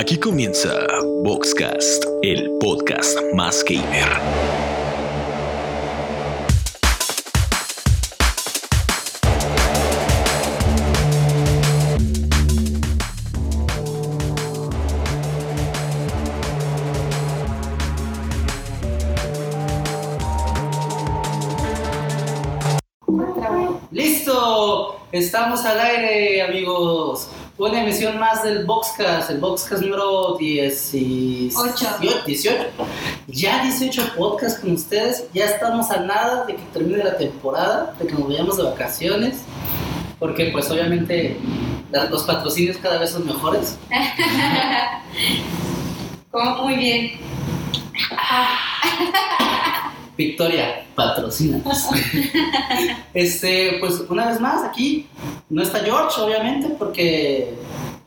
Aquí comienza Boxcast, el podcast más gamer. ¡Listo! Estamos al aire, amigos. Una emisión más del Boxcast, el Boxcast número 18. Ocho. 18. Ya 18 podcasts con ustedes. Ya estamos a nada de que termine la temporada, de que nos vayamos de vacaciones. Porque, pues, obviamente, los patrocinios cada vez son mejores. Como muy bien. Victoria, patrocínanos. este, pues una vez más aquí no está George, obviamente, porque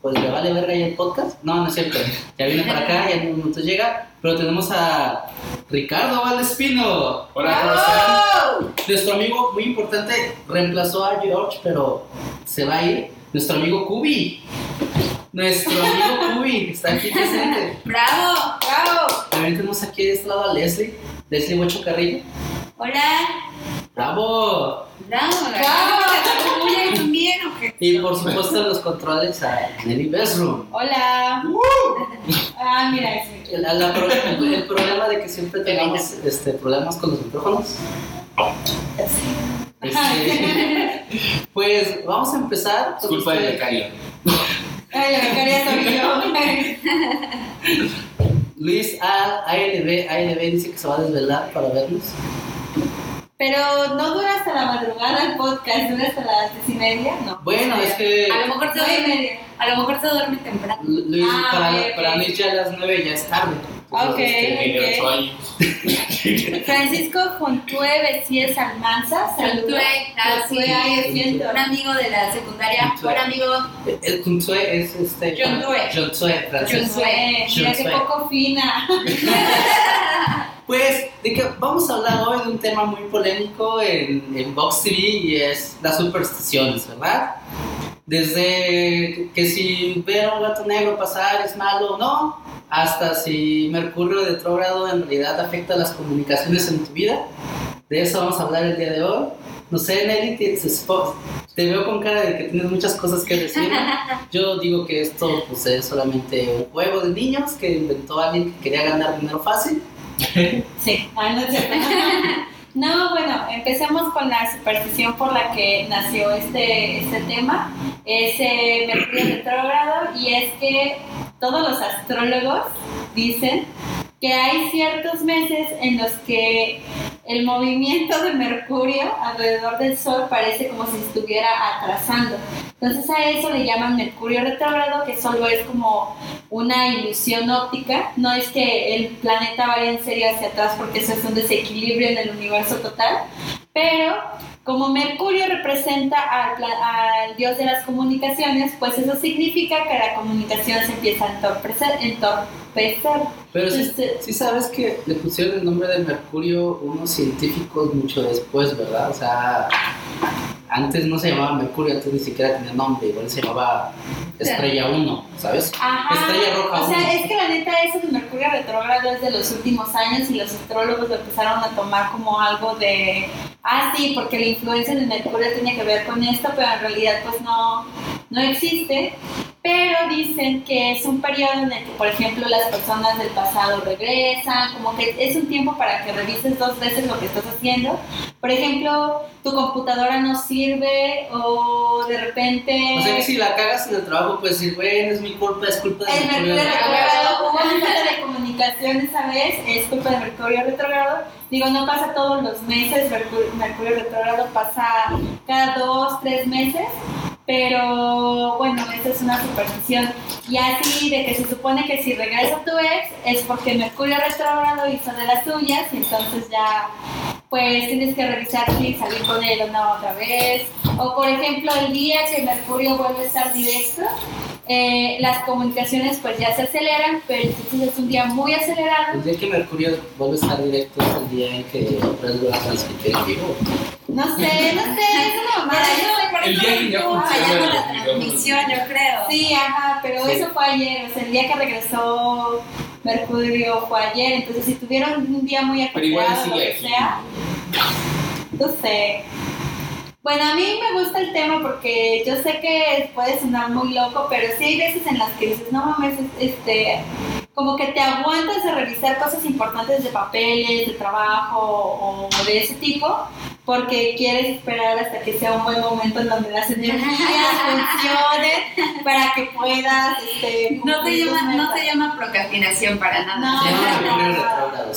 pues le vale verga ya el podcast. No, no es cierto. Ya viene para acá, ya en un momento llega. Pero tenemos a Ricardo Valdespino. Hola, ¿cómo. Nuestro amigo muy importante reemplazó a George, pero se va a ir. Nuestro amigo Kubi. Nuestro amigo Kubi está aquí presente. ¡Bravo! ¡Bravo! También tenemos aquí de este lado a Leslie. Leslie Huecho Carrillo. Hola. ¡Bravo! ¡Bravo! ¡Bravo! ¿Muy también? Y por supuesto los controles a Nelly Bedroom. Hola. Ah, mira, sí. El, la pro- el- el problema de que siempre tengamos este, problemas con los micrófonos. Este, pues vamos a empezar. Es culpa del becario. Ay, la becaria soy yo. Luis A, ALB, ALB dice que se va a desvelar para vernos. Pero no dura hasta la madrugada el podcast, dura hasta las diez y media, ¿no? Bueno, es que A lo mejor se Nueve duerme, a lo mejor se duerme temprano. Luis, Ah, para, ok. para Luis ya a las 9 ya es tarde. Ok. Tiene ok. 8 años. Francisco Jontue Becies Almanza, saludos. Ah, sí. Un amigo de la secundaria, buen amigo. El Kunsue es este. Jontue. Jontue, gracias. Jontue, mira qué poco fina. Pues, de que vamos a hablar hoy de un tema muy polémico en, en Vox TV y es las supersticiones, ¿verdad? Desde que si ver a un gato negro pasar es malo o no, hasta si Mercurio retrógrado en realidad afecta las comunicaciones en tu vida. De eso vamos a hablar el día de hoy. No sé, Nelly, tienes- te veo con cara de que tienes muchas cosas que decir. Yo digo que esto pues, es solamente un juego de niños que inventó alguien que quería ganar dinero fácil. Sí, ah, no. No, bueno, empecemos con la superstición por la que nació este, este tema. Es eh, Mercurio retrógrado y es que todos los astrólogos dicen que hay ciertos meses en los que el movimiento de Mercurio alrededor del Sol parece como si estuviera atrasando. Entonces a eso le llaman Mercurio retrógrado, que solo es como una ilusión óptica, no es que el planeta vaya en serio hacia atrás porque eso es un desequilibrio en el universo total, pero como Mercurio representa al, dios de las comunicaciones, pues eso significa que la comunicación se empieza a entorpecer. entorpecer. Pero sí, Entonces, sí sabes que le pusieron el nombre de Mercurio unos científicos mucho después, ¿verdad? O sea, antes no se llamaba Mercurio, antes ni siquiera tenía nombre, igual se llamaba Estrella 1, ¿sabes? Ajá. Estrella roja O sea, uno. es que la neta eso de Mercurio retrógrado es de los últimos años y los astrólogos lo empezaron a tomar como algo de, ah, sí, porque la influencia de Mercurio tiene que ver con esto, pero en realidad pues no, no existe. Pero dicen que es un periodo en el que, por ejemplo, las personas del pasado regresan, como que es un tiempo para que revises dos veces lo que estás haciendo. Por ejemplo, tu computadora no sirve o de repente... O sea que si la cagas en el trabajo, puedes decir, güey, no es mi culpa, es culpa de El Mercurio. Retrogrado, hubo una falta de comunicación esa vez, es culpa de Mercurio retrogrado. Digo, no pasa todos los meses, Mercurio, Mercurio retrogrado pasa cada dos, tres meses, pero bueno, esa es una superstición. Y así de que se supone que si regresa tu ex es porque Mercurio retrogrado hizo de las suyas y entonces ya pues tienes que revisar si salir con él o no otra vez. O por ejemplo, el día que Mercurio vuelve a estar directo, eh, las comunicaciones pues ya se aceleran, pero entonces es un día muy acelerado. El día que Mercurio vuelve a estar directo es el día en que voy a transmitir en vivo. No sé, no sé, es una mamada. Pero Yo- eso por El eso día que ya funciona fallando el la transmisión, yo creo. Sí, ajá, pero Sí. eso fue ayer, o sea, el día que regresó Mercurio fue ayer, entonces si tuvieron un día muy ajetreado, lo que sea, no sé. Bueno, a mí me gusta el tema porque yo sé que puede sonar muy loco, pero sí hay veces en las que dices, no mames, es- este, como que te aguantas a revisar cosas importantes de papeles, de trabajo o de ese tipo, porque quieres esperar hasta que sea un buen momento en donde las energías funcionen para que puedas, este, No tus llama, no se llama procrastinación para nada. No, no, no, retrógrado.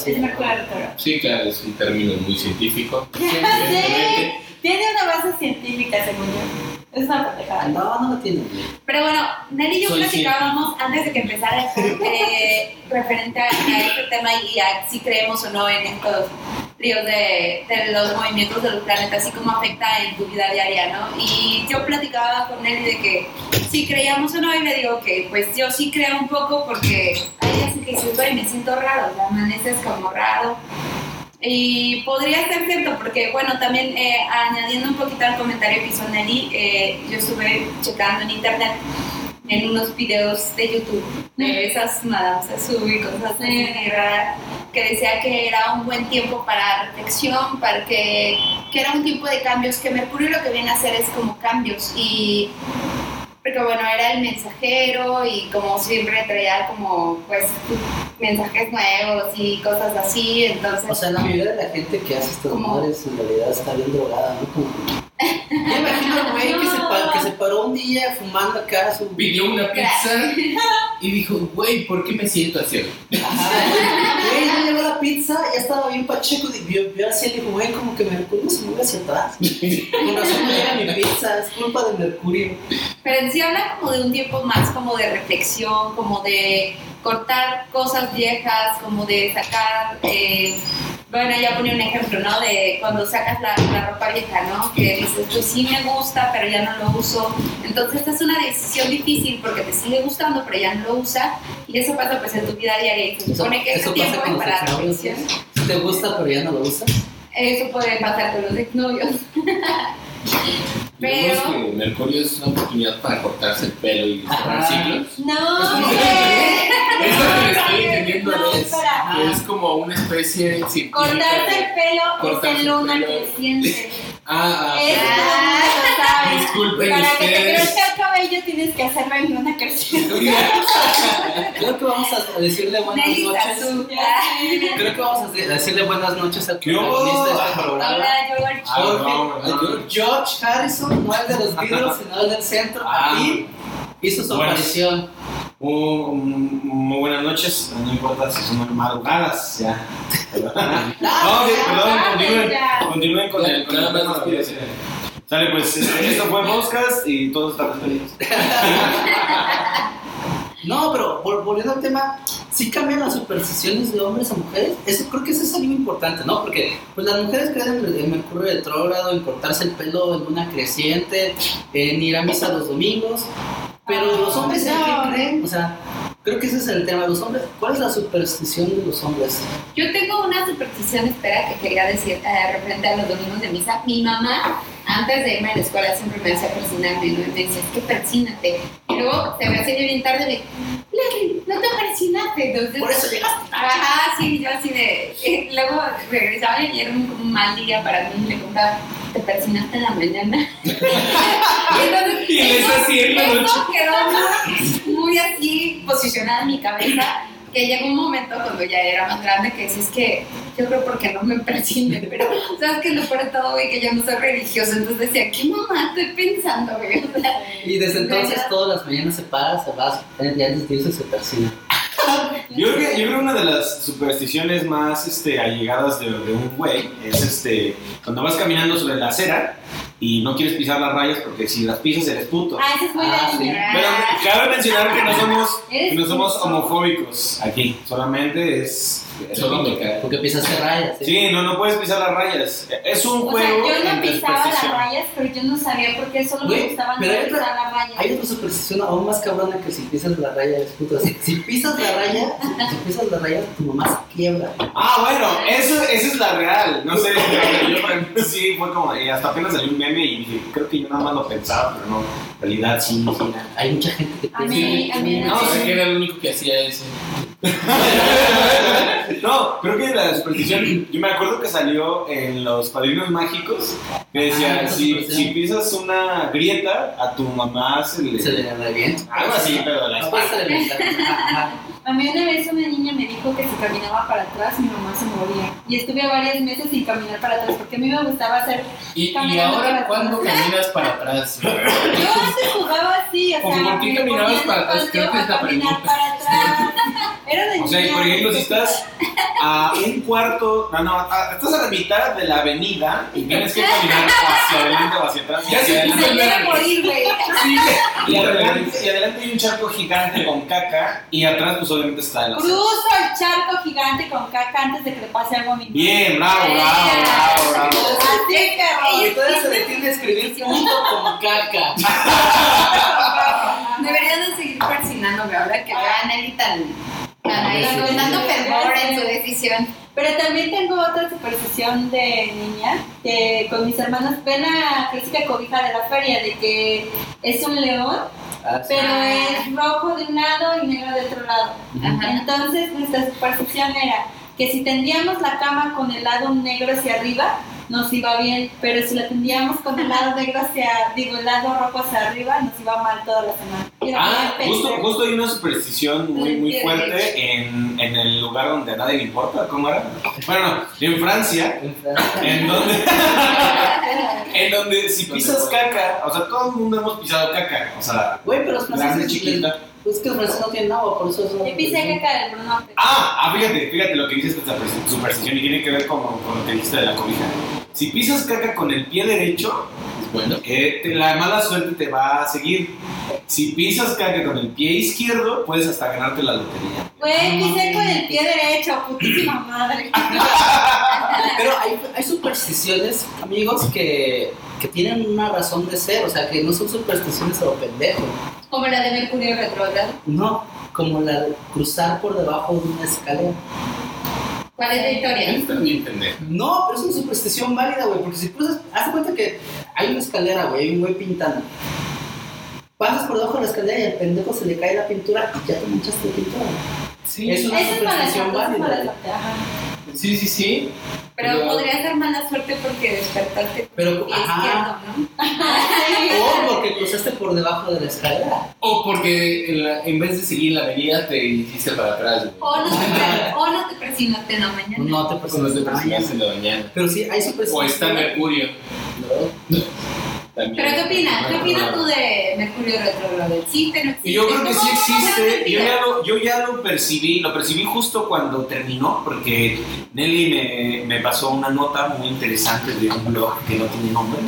Sí, claro, es un término muy científico. Tiene una base científica, según yo. Es una pendejada. No, no lo tiene. Pero bueno, Nelly y yo Soy platicábamos antes de que empezara el eh, referente a, a este tema y a si creemos o no en estos ríos de, de los movimientos de los planetas y cómo afecta en tu vida diaria, ¿no? Y yo platicaba con Nelly de que si creíamos o no y le digo que pues yo sí creo un poco porque hay días en que dices, güey, me siento raro, o sea, amaneces como raro. Y podría ser cierto, porque bueno, también eh, añadiendo un poquito al comentario que hizo Nelly, eh, yo estuve checando en internet en unos videos de YouTube de esas madames azul y cosas así raras, que decía que era un buen tiempo para reflexión, para que, que era un tiempo de cambios, que Mercurio lo que viene a hacer es como cambios y porque bueno, era el mensajero y como siempre traía como pues mensajes nuevos y cosas así, entonces O sea, la mayoría de la gente que hace estos madres en realidad está bien drogada, ¿no? Como... Yo imagino al güey que, se pa- que se paró un día fumando acá su... Pidió una pizza y dijo, güey, ¿por qué me siento así? Güey, ya llegó la pizza, ya estaba bien pacheco, y vio, vio así, le dijo, güey, como que Mercurio se mueve hacia atrás. Con razón no llega mi pizza, es culpa de Mercurio. Pero en sí habla como de un tiempo más como de reflexión, como de cortar cosas viejas, como de sacar, eh, bueno, ya ponía un ejemplo, ¿no? De cuando sacas la, la ropa vieja, ¿no? Que dices, pues sí me gusta, pero ya no lo uso. Entonces esta es una decisión difícil porque te sigue gustando, pero ya no lo usa. Y eso pasa pues en tu vida diaria y se supone que Eso tiempo pasa es para reflexión. Si te gusta, pero ya no lo usas. Eso puede pasar con los exnovios. Pero- que Mercurio es una oportunidad para cortarse el pelo y cerrar Ajá. ciclos. No, Es como- ¿qué? Es lo que le estoy entendiendo No, es, es como una especie de Cortarse el pelo es el luna creciente. Ah, ah, Eso todo el mundo lo sabe. Disculpen Para que te crezca el cabello tienes que hacerlo en luna creciente. Creo que vamos a decirle buenas Nelly noches. Creo que vamos a decirle buenas noches al ¿Qué protagonista de este programa. Hola, George. Ah, no, no. George Harrison, el de los Beatles, el del centro. Ah. Aquí hizo su Buenas. aparición. Muy, muy buenas noches, no importa si son madrugadas, ya. No, perdón, continúen, ya. continúen con el, con. Sale, pues este, esto fue podcast y todos estamos felices. No, pero vol- volviendo al tema, sí cambian las supersticiones de hombres a mujeres. Eso creo que eso es algo importante, ¿no? Porque pues las mujeres creen en, en Mercurio retrógrado, en cortarse el pelo en luna creciente, en ir a misa los domingos. Pero los hombres qué no. creen? O sea, creo que ese es el tema. Los hombres, ¿cuál es la superstición de los hombres? Yo tengo una superstición, espera, que quería decir eh, referente a los domingos de misa. Mi mamá, antes de irme a la escuela, siempre me hacía persinarme, ¿no? Y me decía, es que persínate. Y luego se me hacía bien tarde, me Leslie, no te persinaste. Entonces, Por eso llegaste tarde. Ajá, sí, yo así de. eh, luego regresaba y era un, un mal día para mí. Le contaba, te persinaste en la mañana. Entonces, Y eso, esa sí, en la eso noche. quedó muy, muy así posicionada en mi cabeza. Que llegó un momento cuando ya era más grande que decís que yo creo porque no me persine, pero sabes que lo peor de todo, güey, que yo no soy religiosa, entonces decía, ¿qué mamá estoy pensando, güey? O sea, Y desde entonces ¿Verdad? todas las mañanas se para, se va, y antes de irse se persina. Yo creo, que, yo creo que una de las supersticiones más este, allegadas de, de un güey es este, cuando vas caminando sobre la acera y no quieres pisar las rayas porque si las pisas eres puto. Ah, eso es Ah, sí. Pero cabe mencionar que no somos, no somos homofóbicos aquí, solamente es Solo me cae. Porque pisaste rayas. ¿sí? Sí, no, no puedes pisar las rayas. Es un O sea, juego yo no pisaba las rayas, pero yo no sabía por qué solo me gustaban pero no hay otra- pisar las rayas. Hay otra superstición aún más cabrona que si pisas la raya es puto. Si, si pisas la raya, si pisas la raya, tu mamá se quiebra. Ah, bueno, eso, esa es la real. No sé, yo por ejemplo sí fue como, eh, hasta apenas salió un meme y dije, creo que yo nada más lo pensaba, pero no, en realidad sí, sí. Hay mucha gente que A mí, piensa. a mí No, no. sé que era el único que hacía eso. No, creo que la superstición, yo me acuerdo que salió en los padrinos mágicos, que decía, Ah, si, pisas una grieta, a tu mamá se le... Se le revienta. Algo así, pero la No espalda. A mí una vez una niña me dijo que si caminaba para atrás mi mamá se moría. Y estuve varios meses sin caminar para atrás porque a mí me gustaba hacer... Y, y ahora, para ¿cuándo atrás. caminas para atrás? Yo antes jugaba así, o ¿Por sea... qué me caminabas para atrás? Creo que es la pregunta. para atrás. Era de O sea, niña. por ejemplo, si estás a un cuarto, no, no, a- estás a la mitad de la avenida y tienes que caminar hacia adelante o hacia atrás. y Ya hacia se adelante. Se quiere morir, güey. Y adelante, y adelante hay un charco gigante con caca y atrás pues obviamente está el acero. Cruzo el charco gigante con caca antes de que le pase algo a mi. Bien, bravo, bravo, bravo, bravo. Y todavía se detiene a escribir punto con caca. Deberían de seguir persinándome ahora que con tanto sí, fervor en su decisión. Pero también tengo otra superstición de niña, que con mis hermanos ven la clásica cobija de la feria, de que es un león, Ah, sí. pero es rojo de un lado y negro de otro lado. Ajá. Entonces nuestra superstición era que si tendíamos la cama con el lado negro hacia arriba, nos iba bien, pero si la tendíamos con el lado negro hacia, digo, el lado rojo hacia arriba, nos iba mal toda la semana. Ah, justo, justo hay una superstición muy, muy fuerte en, en el lugar donde a nadie le importa, ¿cómo era? Bueno, no, en Francia, en donde, en donde si pisas caca, o sea, todo el mundo hemos pisado caca, o sea, Güey, pero los franceses. chiquita. Es que los franceses no tienen agua, por eso es. Ah, ah, fíjate, fíjate lo que dices de esta pers- superstición y tiene que ver con, con lo que dijiste de la cobija. Si pisas caca con el pie derecho, Bueno, eh, te- la mala suerte te va a seguir. Si pisas caca con el pie izquierdo, puedes hasta ganarte la lotería. Güey, pisé con el pie derecho, putísima madre. Pero hay, hay supersticiones, amigos, que, que tienen una razón de ser, o sea, que no son supersticiones a lo pendejo. Como la de Mercurio retrógrado. No, como la de cruzar por debajo de una escalera. ¿Cuál es la historia? No, pero es una superstición válida, güey, porque si cruzas, haz de cuenta que hay una escalera, güey, hay un güey pintando. Pasas por debajo de la escalera y al pendejo se le cae la pintura y ya te manchaste de pintura. Sí, Es una superstición válida. sí, sí, sí. Pero podría ser mala suerte porque despertaste con Pero, el pie ajá. izquierdo, ¿no? Cruzaste por debajo de la escalera. O porque en, la- en vez de seguir la avenida te hiciste para atrás. güey. O no te, o no te persinaste en la mañana. No te Cuando presiones te en la mañana. persigues en la mañana. Pero sí, hay supersticiones. O está Mercurio. También. ¿Pero qué opinas? ¿Qué opinas tú de Mercurio retrógrado? ¿Existe, no existe? Yo creo que sí ¿Cómo- cómo existe. Yo ya, lo, yo ya lo percibí, lo percibí justo cuando terminó, porque Nelly me, me pasó una nota muy interesante de un blog que no tiene nombre.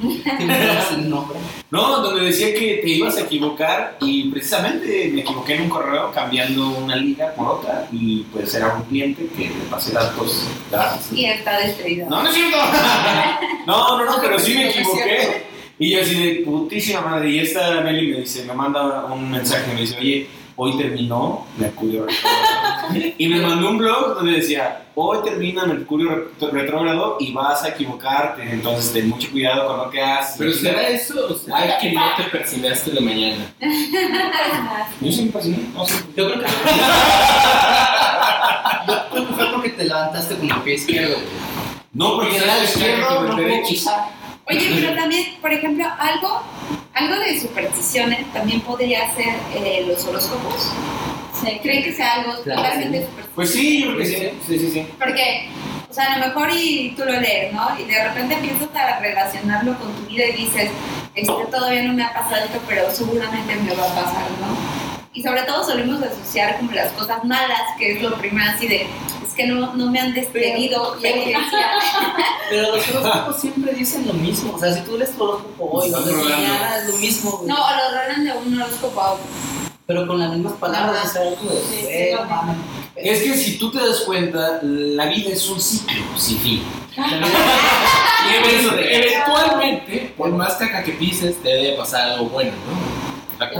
No, donde decía que te ibas a equivocar y precisamente me equivoqué en un correo cambiando una liga por otra y pues era un cliente que le pasé datos gratis. Y está destruido. No, no es cierto. No, no, no, pero sí me equivoqué. Y yo así de putísima madre. Y esta Nelly me dice, me manda un mensaje, me dice, oye, hoy terminó Mercurio retrógrado. Y me mandó un blog donde decía, hoy termina Mercurio retrógrado y vas a equivocarte. Entonces ten mucho cuidado con lo que haces. Pero será eso o será que no te persinaste la mañana. Yo sí me persiné. No sé. Yo creo que. Yo creo que fue porque te levantaste con el pie izquierdo. No, porque era el izquierdo, con el no puedo derecho. pisar. Oye, pero también, por ejemplo, algo, algo de supersticiones también podría ser eh, los horóscopos. Sí, ¿Creen que sea algo Claro, totalmente sí. supersticioso? Pues sí, yo creo que sí. Sí, sí, sí. Porque, o sea, a lo mejor y tú lo lees, ¿no? Y de repente empiezas a relacionarlo con tu vida y dices, este todavía no me ha pasado esto, pero seguramente me va a pasar, ¿no? Y sobre todo solemos asociar como las cosas malas, que es lo primero así de, que no, no me han despedido, decía, Pero los horóscopos siempre dicen lo mismo. O sea, si tú lees tu horóscopo hoy, mañana es lo mismo. güey. no, o lo rolan de un horóscopo a otro. Pero con las mismas palabras, o sea, Sí, sí, no. Es que si tú te das cuenta, la vida es un ciclo sin fin. Y event- eventualmente, por más caca que pises, te debe pasar algo bueno, ¿no?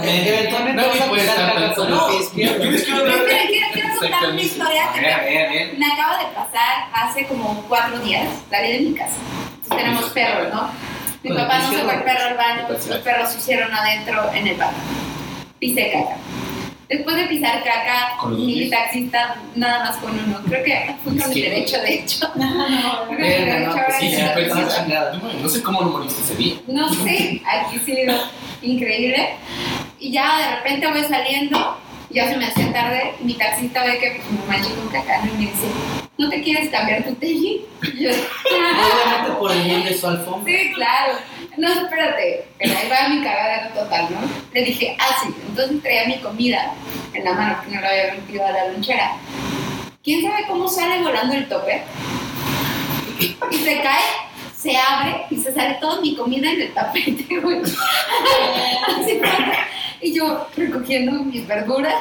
Eventualmente Nadie vas a puede pisar estar caca tan con solo. el pie izquierdo. Yo les quiero Quiero, contar una historia que ver, a me, ver, a ver. me acaba de pasar hace como cuatro días. Salí de mi casa. Entonces tenemos perros, ¿no? Mi el papá no sacó el izquierdo. perro al baño, Pues, los perros se hicieron adentro en el baño. Pisé caca. Después de pisar caca, ¿Con los mi pies? taxista nada más con uno. Creo que fue con el Izquierdo. derecho, de hecho. No, el pues sí, sí, sí, sé cómo no moriste ese día. No sé, aquí ha sido increíble. Y ya de repente voy saliendo, ya se me hacía tarde, mi taxista ve que pues, me manché con caca ¿no? y me dice, ¿no te quieres cambiar tu tenis? Y yo, Obviamente por el bien de su alfombra. sí, claro. No, espérate, pero ahí va mi cagadero total, ¿no? Le dije, ah, sí, entonces traía mi comida en la mano, que no la había metido a la lonchera. ¿Quién sabe cómo sale volando el tope? Y se cae, se abre y se sale toda mi comida en el tapete, güey. Así y yo recogiendo mis verduras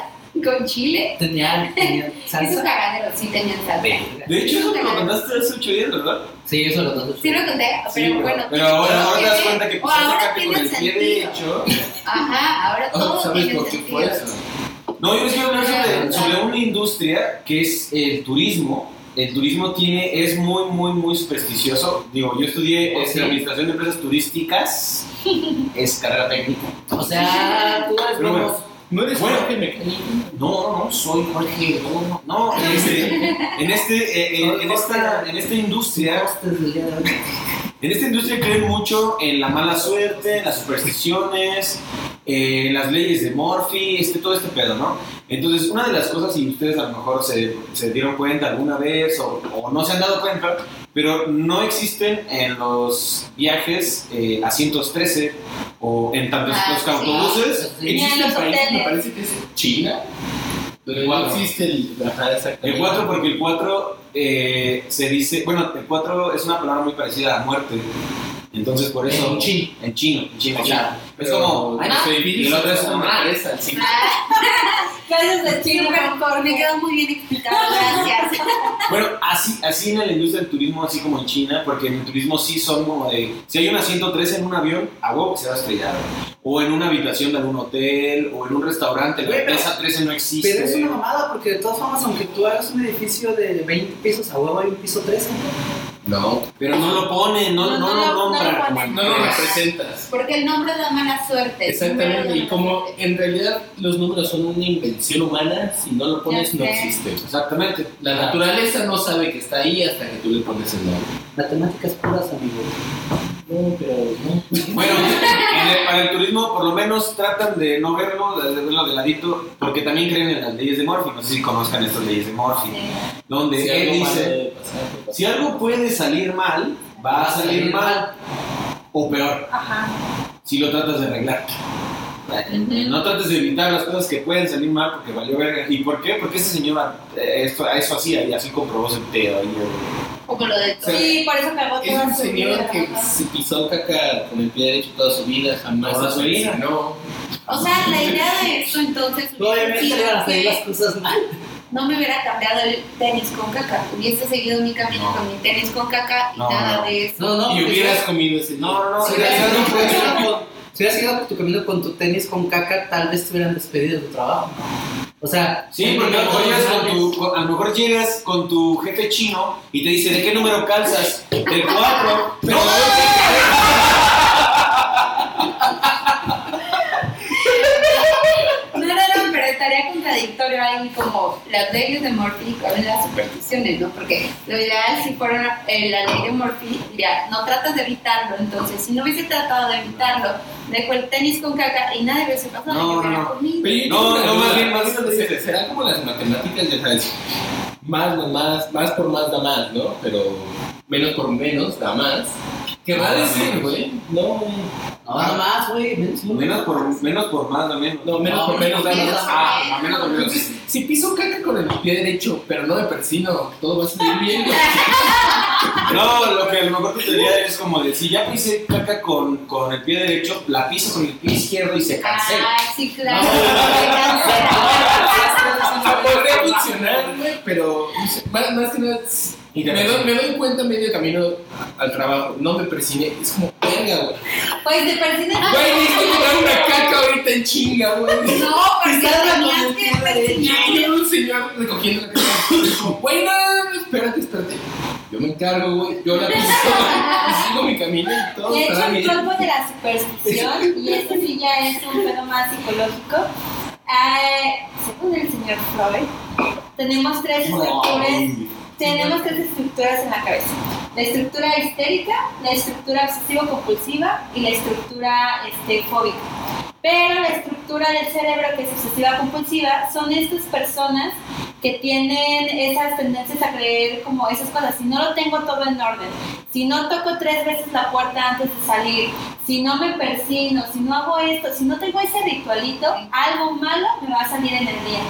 con chile. Tenía, tenía Y su salsa. cagadero sí tenía salsa. De hecho, eso me lo contaste hace ocho días, ¿verdad? Sí, eso lo dos. Sí lo conté, pero Sí, pero, bueno. pero ahora, ahora te das tiene- cuenta que pisaste ahora caca con tiene el pie sentido. derecho. Ajá, ahora Oh, todo ¿Sabes tiene por qué sentido. fue eso? No, yo les quiero hablar sobre, Claro. sobre una industria que es el turismo. El turismo tiene, es muy, muy, muy supersticioso. Digo, yo estudié este. Administración de Empresas Turísticas. Es carrera técnica. O sea, tú eres Pero bueno. ¿No eres Bueno. Jorge Mecánico? No, no, soy Jorge. No, no, en, este, en, este, eh, en, en esta, en esta industria. En esta industria creen mucho en la mala suerte, en las supersticiones, eh, las leyes de Murphy, este, todo este pedo, ¿no? Entonces, una de las cosas, y ustedes a lo mejor se, se dieron cuenta alguna vez o, o no se han dado cuenta, pero no existen en los viajes eh, asientos 13 o en tantos Ah, los sí. autobuses. Sí. Ni en Existe los un país, me parece que es China, no Cuatro. existe el... Ajá. El 4 porque el 4 eh, se dice, bueno, el 4 es una palabra muy parecida a muerte. Entonces por eso... En chino. En chino, en chino, O sea, Es como... Ah, los y el otro es como- sí. Clases de chino, pero me quedó muy bien explicado, gracias. Bueno, así, así en la industria del turismo, así como en China, porque en el turismo sí son como de... Si hay un asiento 13 en un avión, a huevo que se va a estrellar. O en una habitación de algún hotel, o en un restaurante, la mesa 13 no existe. Pero es una mamada, porque de todas formas, aunque tú hagas un edificio de 20 pisos, a huevo hay un piso 13. No, Pero no lo ponen, no, No, no, no lo lo- no ponen. no lo empresa. representas. Porque el nombre da mala suerte. Exactamente, y como en realidad los números son una invención humana, si no lo pones no existe. Exactamente. La naturaleza no sabe que está ahí hasta que tú le pones el nombre. Matemáticas puras, amigo. No, pero no. Bueno, en el- para el turismo por lo menos tratan de no verlo, de verlo de ladito, porque también creen en las leyes de Murphy. No sé si conozcan estas leyes de Murphy, donde Si él dice, pasar, si algo puede salir mal, va a salir mal, o peor, Ajá. si lo tratas de arreglar. No trates de evitar las cosas que pueden salir mal porque valió verga. ¿Y por qué? Porque ese señor eh, esto, eso hacía y así comprobó ese pedo. eh. Como lo de todo. Sí, por eso cagó Es toda un su señor vida. que se pisó caca con el pie derecho toda su vida, jamás Toda su vida. No. O sea, la idea de esto entonces Obviamente van a salir las cosas mal. no me hubiera cambiado el tenis con caca. Hubiese seguido mi camino No. con mi tenis con caca y No, nada no. de eso. No, no, Y pues, hubieras comido ese. No, no, no. Si hubieras si hubieras ido tu camino con tu tenis con caca, tal vez te hubieran despedido de tu trabajo. O sea, Sí, porque a lo mejor llegas con tu, con- a lo mejor llegas con tu jefe chino y te dice, ¿de qué número calzas? Del 4. Pero No, no, no, pero estaría contradictorio ahí como las leyes de Murphy con las supersticiones, ¿no? Porque lo ideal si fuera una- eh, la ley de Murphy, diría, no tratas de evitarlo, entonces si no hubiese tratado de evitarlo, dejo el tenis con caca y nadie hubiese pasado, No, no, no. Pero No, no, más bien, más bien. Será como las matemáticas, ya sabes. Más, más, más, más por más da más, ¿no? Pero menos por menos da más. ¿Qué va a Ah, decir, güey? No, nada más, güey. menos- por, menos por más, no menos. No, menos No, por menos da menos Ah, menos. por menos. Entonces, si piso caca con el pie derecho, pero no de persino, todo va a salir bien. güey. No, lo que a lo mejor tu teoría es como de, si ya pisé caca con, con el pie derecho, la piso con el pie izquierdo y se cancela. Ah, sí, claro. No. se funcionar, güey, pero más que nada, Y te me doy, me doy cuenta medio camino al trabajo, no me persiné, es como, venga, güey. Pues de persina. Güey, necesito comprar una caca ahorita en chinga, güey. No, porque tenías que. Y un señor recogiendo la caca. Dijo, Güey, no, espérate, espérate. Yo me encargo, güey. Yo la piso y sigo mi camino y todo. De hecho, el cuerpo de la superstición, y esto sí ya es un pedo más psicológico, eh, según el señor Freud, tenemos tres estructuras, tenemos tres estructuras en la cabeza. La estructura histérica, la estructura obsesivo-compulsiva y la estructura este, fóbica. Pero la estructura del cerebro que es obsesiva-compulsiva son estas personas que tienen esas tendencias a creer como esas cosas. Si no lo tengo todo en orden, si no toco tres veces la puerta antes de salir, si no me persino, si no hago esto, si no tengo ese ritualito, algo malo me va a salir en el día.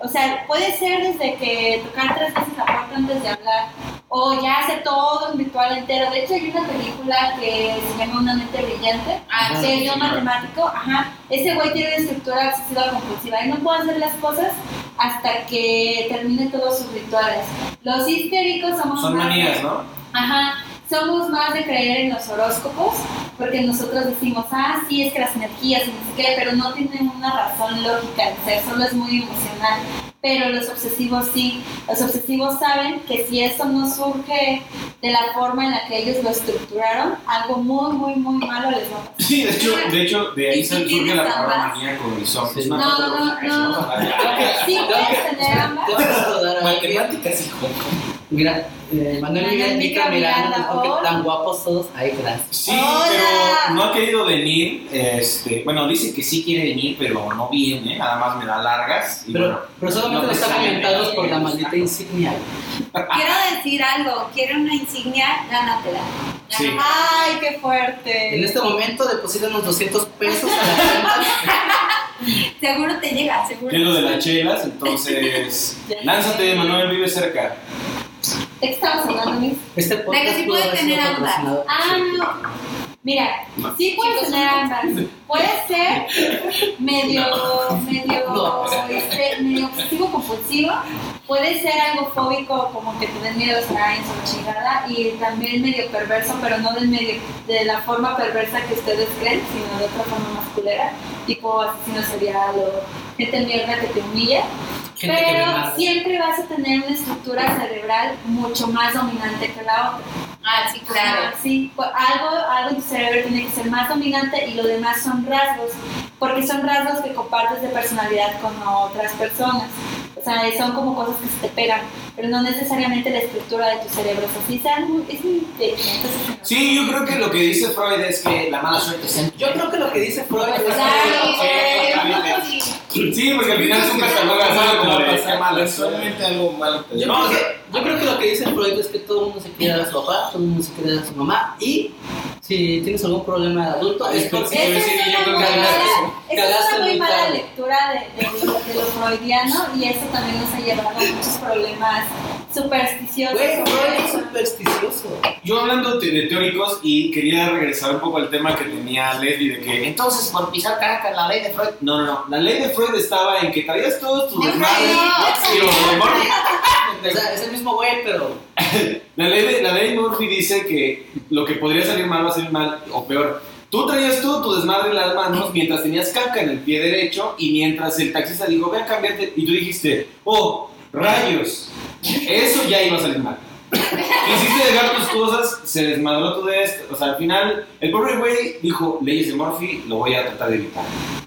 O sea, puede ser desde que tocar tres veces la puerta antes de hablar, o ya hace todo un ritual entero. De hecho, hay una película que se llama Una mente brillante, Ah, que es de un matemático, ajá, ese güey tiene una estructura obsesiva compulsiva y no puede hacer las cosas hasta que termine todos sus rituales. Los histéricos somos Son más- manías, ¿no? Ajá, somos más de creer en los horóscopos, porque nosotros decimos, ah, sí, es que las energías y no sé qué, pero no tienen una razón lógica de ser, solo es muy emocional. Pero los obsesivos sí, los obsesivos saben que si esto no surge de la forma en la que ellos lo estructuraron, algo muy, muy, muy malo les va a pasar. Sí, de hecho, de, hecho, de ahí ¿Y tú surge la palabra maníaco y son. Sí. Es una No, no, no. ¿no? Sí, puedes tener ambas. Matemáticas, hijo. Mira, eh, Manuel Miguel Mica Miranda, porque tan guapos todos. Ay, gracias. Sí, Hola. pero no ha querido venir. Este, bueno, dice que sí quiere venir, pero no viene. Nada más me da largas. Y Pero, bueno, pero solamente no lo está precisamente. comentando por la maldita insignia. Quiero decir algo, quiero una insignia, gánatela. Sí. Ay, qué fuerte. En este momento depositan unos 200 pesos a la cuenta. Seguro te llega, seguro. Es lo de las chelas, entonces. lánzate, Manuel, vive cerca. ¿De qué estamos hablando, Miss? Este que sí pudo puede haber sido tener ambas. Ah, no. Mira, sí puedes tener ambas. Puede ser medio, medio, No. este, medio obsesivo compulsivo. Puede ser algo fóbico, como que te den miedo a arañas o chingada. Y también medio perverso, pero no del medio, de la forma perversa que ustedes creen, sino de otra forma más culera. Tipo asesino serial o gente mierda que te humilla. Gente Pero siempre vas a tener una estructura cerebral mucho más dominante que la otra. Ah, sí, claro. Ajá, sí, pues algo, algo en tu cerebro tiene que ser más dominante y lo demás son rasgos, porque son rasgos que compartes de personalidad con otras personas. O sea, son como cosas que se te pegan, pero no necesariamente la estructura de tu cerebro. O sea, sí, es inteligente. Sí, yo creo que lo que dice Freud es que la mala suerte se Yo creo que lo que dice Freud es Eh, Sí, porque al final siempre catalogas algo como de qué mala Personalmente algo malo. Yo, No, creo que, yo creo que lo que dice Freud es que todo el mundo se quiere a su papá, todo el mundo se quiere a su mamá y si tienes algún problema de adulto es porque es yo una creo muy que es una muy mala lectura de, de lo, de lo freudiano y eso también nos ha llevado a muchos problemas supersticiosos. Güey, es supersticioso. Yo hablando de, de teóricos y quería regresar un poco al tema que tenía Leslie de que entonces por pisar caca la ley de Freud. No, no, no. La ley de Freud estaba en que traías todos tus De desmadres. Y los demonios. O sea, es el mismo güey, pero La ley, de, la ley de Murphy dice que lo que podría salir mal va a salir mal o peor. Tú traías todo tu desmadre en las manos mientras tenías caca en el pie derecho y mientras el taxista dijo, ve a cambiarte. Y tú dijiste, oh, rayos. Eso ya iba a salir mal. Quisiste dejar tus cosas, se desmadró todo esto. O sea, al final, el pobre güey dijo, leyes de Murphy, lo voy a tratar de evitar.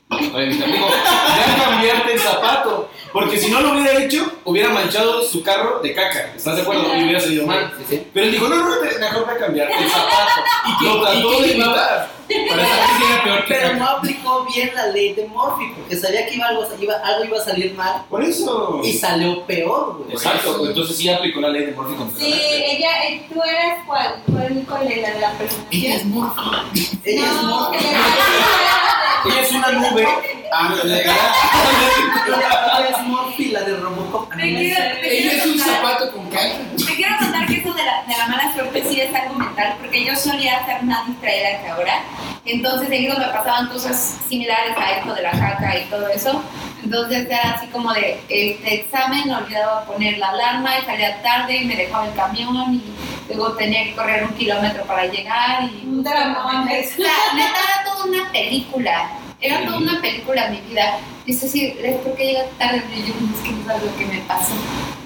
Lo voy a evitar. Digo, ya cambiarte el zapato. Porque si no lo hubiera hecho, hubiera manchado su carro de caca. ¿Estás de acuerdo? Y hubiera salido mal. Sí, sí. Pero él dijo, no, no, mejor voy a cambiarte el zapato. Y lo trató de evitar. Era peor que Pero no aplicó bien la ley de Murphy porque sabía que iba algo, iba, algo iba a salir mal Por eso. y salió peor, güey. Exacto, entonces sí aplicó la ley de Murphy Sí, ella, eh, tú eras cuál, cuál, cuál es la de la personalidad. Murphy. Ella es Murphy. ella Ella es una nube. Ah. Ella es Murphy, la de Robocop. Ella es un zapato con caca. Te quiero contar que eso de la, de la mala suerte sí es algo mental, porque yo solía ser más distraída que ahora. Entonces, seguido me pasaban cosas similares a esto de la jaca y todo eso. Entonces, era así como de este examen, olvidaba poner la alarma y salía tarde y me dejaba el camión y luego tenía que correr un kilómetro para llegar. Y Un drama. O sea, neta, era toda una película. Era toda una película mi vida. Y es decir, ¿por qué llega tarde? Y yo, es que no sabes lo que me pasó.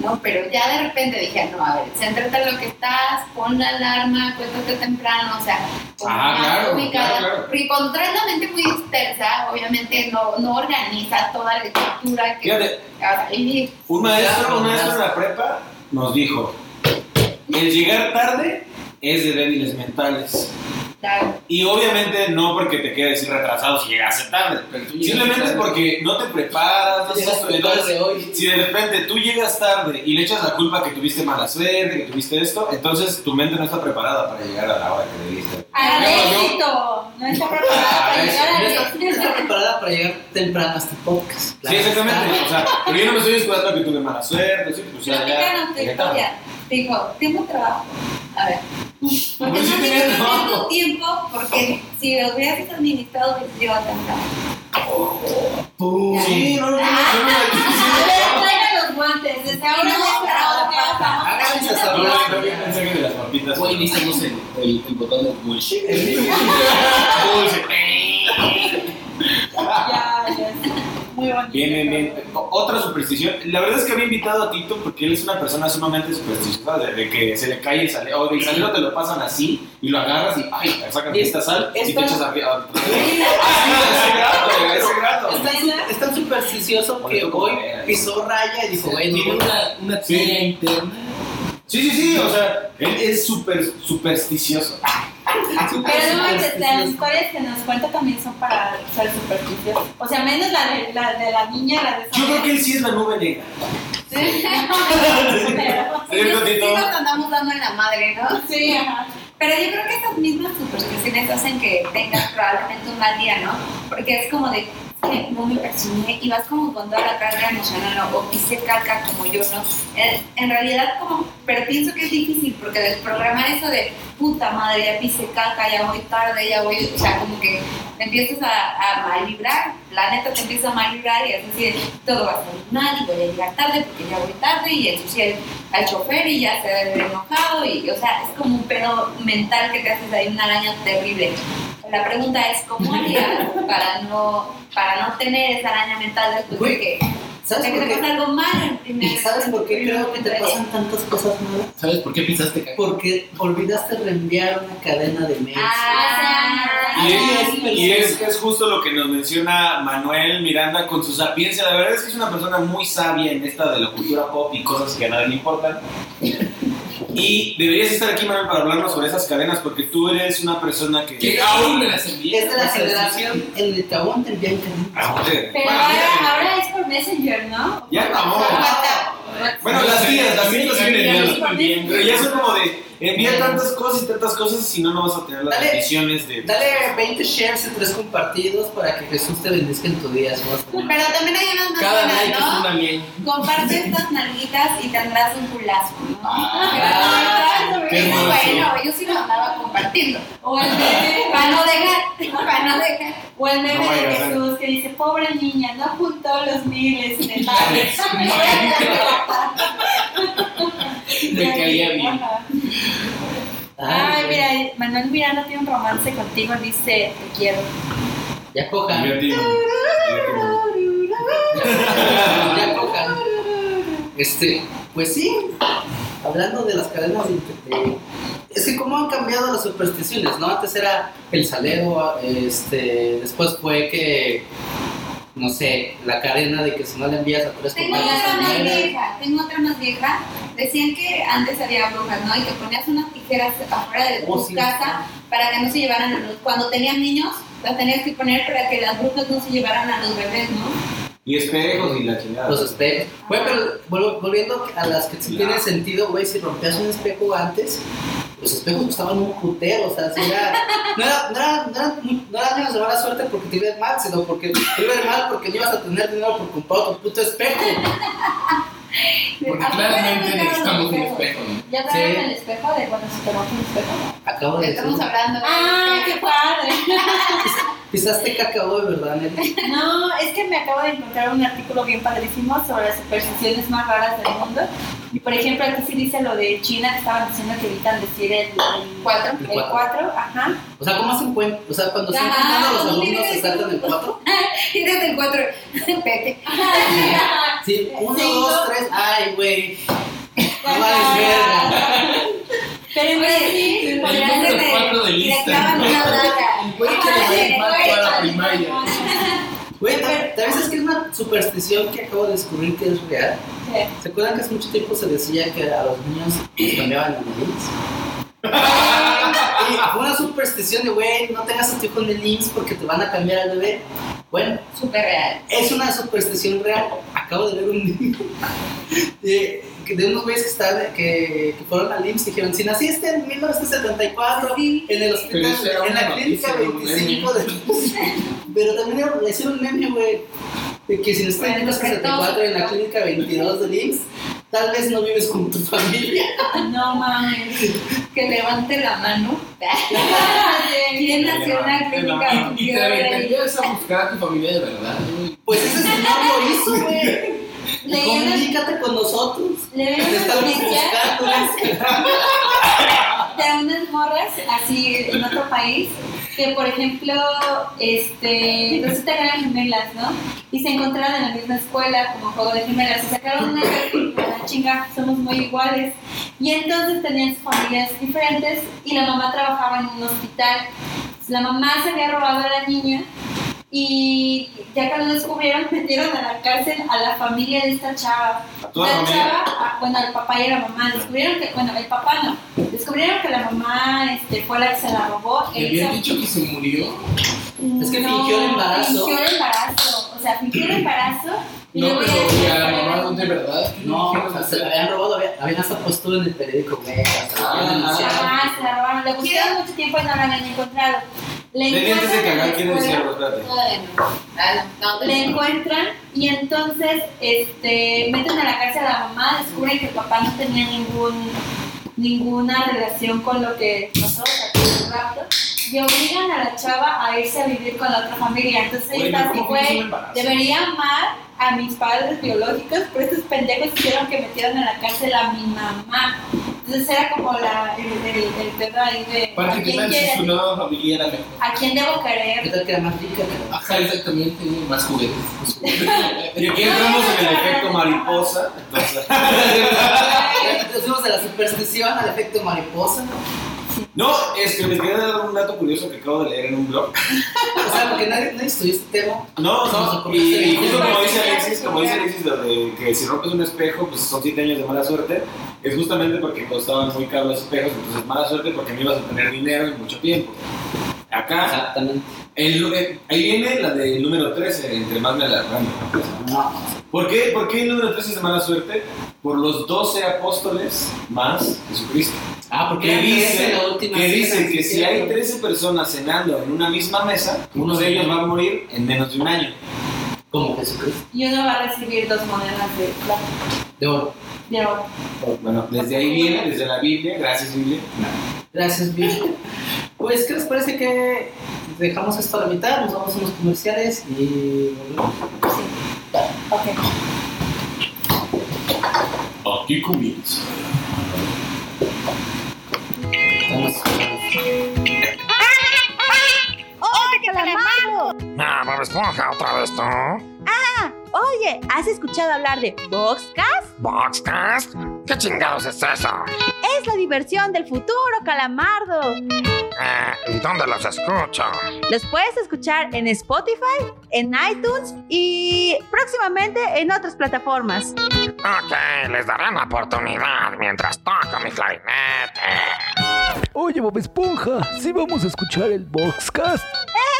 ¿No? Pero ya de repente dije, no, a ver, céntrate en lo que estás, pon la alarma, acuéstate temprano, o sea, como Ah, claro, ubicada. claro, claro. La mente muy dispersa, obviamente no, no organiza toda la estructura que... Fíjate, y- un maestro, un maestro de la prepa nos dijo, el llegar tarde es de débiles mentales. Claro. Y obviamente no porque te quedes retrasado si llegaste tarde. Simplemente tarde. porque no te preparas, no hoy. si de repente tú llegas tarde y le echas la culpa que tuviste mala suerte, que tuviste esto, entonces tu mente no está preparada para llegar a la hora que debiste. Al éxito. No está preparada para eso, llegar No al está, no está éxito. preparada para llegar temprano a este podcast. Sí, exactamente. O sea, pero yo no me estoy disculpando que tuve mala suerte, sí, pues ya, ya. Tarde. historia. Dijo, tengo trabajo. A ver. Porque Pues no tanto tiempo, porque si lo hubieras administrado, hubieras llegado temprano. Sí, no, no, no, Ah. yo A traigan los guantes. Desde ahora No, yo de las papitas. Hoy necesitamos el, botón de bullshit. Ya. Bien, bien, bien. Otra superstición. La verdad es que había invitado a Tito porque él es una persona sumamente supersticiosa, de, que se le cae el salero, o del salero te lo pasan así y lo agarras y ay, sacan Es- esta sal y te echas a ese grado, a ese grado. Es tan- supersticioso que hoy pisó raya y dijo, güey, Tiene no, una, una interna. Sí, sí, sí, o sea, él es súper supersticioso. Pero no manches, las historias que nos cuenta también son para ser supersticiosos. O sea, menos la de la, de la niña, la de Yo creo que él sí es la nube negra. Pero- ¿Cierto, Sí Tito? nos andamos dando en la madre, ¿no? Sí, ajá. Pero yo creo que estas mismas supersticiones hacen que tengas probablemente un mal día, ¿no? Porque es como de, que no me persigné y vas como con toda la carga emocional. O pisé caca como yo, ¿no? En, realidad como, pero pienso que es difícil porque desprogramar eso de, puta madre, ya pisé caca, ya voy tarde, ya voy, o sea, como que te empiezas a, a mal vibrar, la neta te empieza a mal vibrar y es decir, todo va a salir mal y voy a llegar tarde porque ya voy tarde y ensucié al chofer y ya se haber enojado y, o sea, es como un pedo mental que te haces ahí una araña terrible. La pregunta es, ¿cómo harías para no, para no tener esa araña mental después de Güey, que, ¿sabes de que por te qué? pasa algo malo en primer ¿Y sabes por qué creo que te pasan tantas cosas malas? ¿Sabes por qué pisaste caca? Porque olvidaste reenviar una cadena de mails. Ah, Y, es, y es, es justo lo que nos menciona Manuel Miranda con su sapiencia. La verdad es que es una persona muy sabia en esta de la cultura pop y cosas que a nadie le importan. Y deberías estar aquí, Manuel, para hablarnos sobre esas cadenas, porque tú eres una persona que... Que aún me las envías. Es de la generación en el que aún te envían cadenas. Ah, Pero ahora, ahora es por Messenger, ¿no? Ya acabó. Bueno, las tías, las siguen enviando también. Pero ya son como de envía tantas cosas y tantas cosas, si no, no vas a tener las Dale. bendiciones de. Dale 20 shares y 3 compartidos para que Jesús te bendizca en tu día. Pero también hay unas más Cada like buenas, es ¿no? una miel. Comparte estas nalguitas y tendrás un culazo, ¿no? Ah, qué bueno, yo sí lo andaba compartiendo. O el meme, Para no dejar, para no dejar. o el meme No vaya de. Jesús que dice, pobre niña, no juntó los miles de likes. Me caía bien. Ay, mira, Manuel Miranda tiene un romance contigo, dice, te quiero. Ya cojan. Ya cojan. Este, pues sí, hablando de las cadenas de, de- es que cómo han cambiado las supersticiones, ¿no? Antes era el salero, este, después fue que, no sé, la cadena de que si no le envías a tres Tengo compañeros otra más vieja, tengo otra más vieja. Decían que antes había brujas, ¿no? Y que ponías unas tijeras afuera de tu Oh, sí. casa para que no se llevaran a los... Cuando tenían niños, las tenías que poner para que las brujas no se llevaran a los bebés, ¿no? Y espejos y la chingada. Los espejos. Güey, pero vol- volviendo a las que sí Claro. tienen sentido, güey, si rompías un espejo antes, los espejos costaban un putero, o sea, era, no era, no era, no era, no era de mala suerte porque te iba a ir mal, sino porque te iba a ir mal porque no ibas a tener dinero por comprar otro puto espejo. Porque ¿A poco claramente ya necesitamos un espejo. ¿no? ¿Ya trajeron Sí. el espejo de cuando se tomó un espejo? Acabo de Estamos decir. hablando de. ¡Ah, qué padre! Pisaste cacao de verdad, Nelly. No, es que me acabo de encontrar un artículo bien padrísimo sobre las supersticiones más raras del mundo. Y por ejemplo, aquí sí dice lo de China, que estaban diciendo que evitan decir el Cuatro. El 4, ajá. O sea, ¿cómo hacen cuenta? O sea, cuando están contando los ¿cómo alumnos tienes se saltan el 4. Y desde el 4. Pepe. Sí, 1, Cinco. 2, 3. Ay, güey. No vales verga. Pero en Brasil, podrían número ser de- cuatro de y le lista. clavan una daga. Puede que le mal toda la primaria. Güey, tal vez es que es una superstición que acabo de descubrir que es real. ¿Se acuerdan que hace mucho tiempo se decía que a los niños les cambiaban el IMSS? Y fue una superstición de, güey, no tengas a tu hijo en el IMSS porque te van a cambiar al bebé. Bueno, Súper real. es una superstición real. Acabo de ver un niño de, de unos güeyes que, estaban- que, que fueron al IMSS y dijeron, si naciste en 1974 en el hospital, en la clínica noticia, un 25 de... Pero también le hicieron un meme, güey, de que si naciste en Bueno, 1974 en la clínica 22 del IMSS, tal vez no vives con tu familia. No mames. Que levante la mano. ¿Quién nació en la clínica Y te 22 de ahí? aventarías a buscar a tu familia de verdad. Pues ese señor lo hizo, güey. Leyeron, Comunícate con nosotros. leyeron Te una estamos buscando. unas morras así en otro país que por ejemplo este resulta que eran gemelas no y se encontraron en la misma escuela como juego de gemelas y sacaron una carta a la chinga somos muy iguales y entonces tenían sus familias diferentes y la mamá trabajaba en un hospital. La mamá se había robado a la niña y ya que lo descubrieron metieron a la cárcel a la familia de esta chava A toda la familia. chava, ah, bueno, el papá y la mamá descubrieron que, bueno, el papá no, descubrieron que la mamá este, fue la que se la robó. ¿Te él habían se- dicho que se murió? Es que fingió el embarazo. Fingió el embarazo, o sea, fingió el embarazo. y No, pero ya- ¿y a la mamá no de verdad? ¿Qué No, dijeron? o sea, se la habían robado, había- habían hasta puesto en el periódico, güey. Ah. Ah, se la robaron. Le buscaron mucho tiempo y no la habían encontrado. Le de encuentran en la cagar, quiere escuela. decirlo, espérate. Ay, no. No, no, le encuentran y entonces este, meten a la cárcel a la mamá, descubren que el papá no tenía ningún, ninguna relación con lo que pasó, o sea, rapto, y obligan a la chava a irse a vivir con la otra familia. Entonces ella Güey, está así, ¿cómo fingió un güey, debería amar a mis padres biológicos, pero estos pendejos hicieron que metieran a la cárcel a mi mamá. Entonces era como la, el, el, el pedo ahí de ¿a Aparte, ¿qué quién, tal si su nueva familia era mejor? a quién debo ¿Qué querer? tal que era más rica? que- Ajá, exactamente, más juguetes. más juguetes. Y aquí entramos en el efecto mariposa. Entonces, Nos fuimos de la superstición al efecto mariposa. No, es que les quería dar un dato curioso que acabo de leer en un blog. O sea, porque nadie, nadie estudió este tema. No, no, y, y justo como dice Alexis, como dice Alexis, lo de que si rompes un espejo, pues son 7 años de mala suerte, es justamente porque costaban muy caros los espejos, entonces mala suerte porque no ibas a tener dinero en mucho tiempo. Acá, Exactamente. el- eh, ahí viene la del número 13, entre más me la arranco. No. ¿Por qué? ¿Por qué el número 13 es de mala suerte? Por los 12 apóstoles más Jesucristo. Ah, porque Que dice, la última que, dice que si hay ¿cierto? 13 personas cenando en una misma mesa, uno de ellos va a morir en menos de un año. Como Jesucristo. Y uno va a recibir dos monedas de plata. De oro. De oro. Bueno, desde ahí viene, desde la Biblia, gracias Biblia. Gracias, Bill. Pues, ¿qué les parece que dejamos esto a la mitad? Nos vamos a unos comerciales y volvemos. Ok. Aquí comienza. Estamos- ¡Oye, calamardo! Ah, Bob Esponja, otra vez tú. Oye, ¿has escuchado hablar de Boxcast? ¿Boxcast? ¿Qué chingados es eso? Es la diversión del futuro, calamardo. Eh, ¿y dónde los escucho? Los puedes escuchar en Spotify, en iTunes y próximamente en otras plataformas. Ok, les daré una oportunidad mientras toco mi clarinete. Oye, Bob Esponja, ¿sí vamos a escuchar el Boxcast? Sí,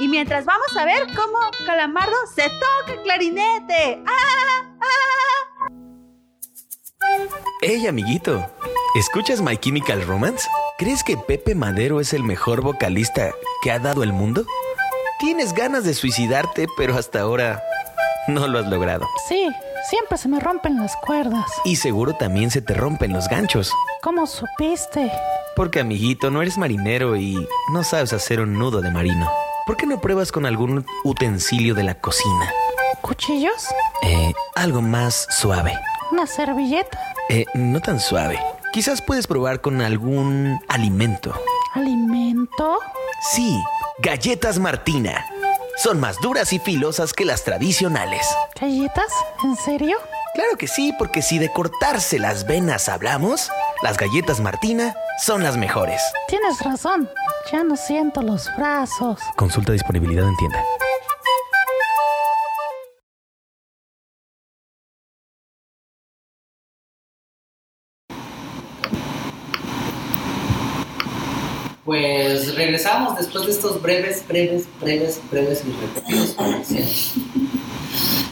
y mientras vamos a ver cómo Calamardo se toca el clarinete. ¡Ah! ¡Ah! Hey, amiguito, ¿escuchas My Chemical Romance? ¿Crees que Pepe Madero es el mejor vocalista que ha dado el mundo? Tienes ganas de suicidarte, pero hasta ahora no lo has logrado. Sí, Siempre se me rompen las cuerdas. Y seguro también se te rompen los ganchos. ¿Cómo supiste? Porque, amiguito, no eres marinero y no sabes hacer un nudo de marino. ¿Por qué no pruebas con algún utensilio de la cocina? ¿Cuchillos? Eh, algo más suave. ¿Una servilleta? Eh, no tan suave. Quizás puedes probar con algún alimento. ¿Alimento? Sí, galletas Martina. Son más duras y filosas que las tradicionales. ¿Galletas? ¿En serio? Claro que sí, porque si de cortarse las venas hablamos, las galletas Martina son las mejores. Tienes razón. Ya no siento los brazos. Consulta disponibilidad en tienda. Pues regresamos después de estos breves, breves, breves, breves y repetidos comerciales.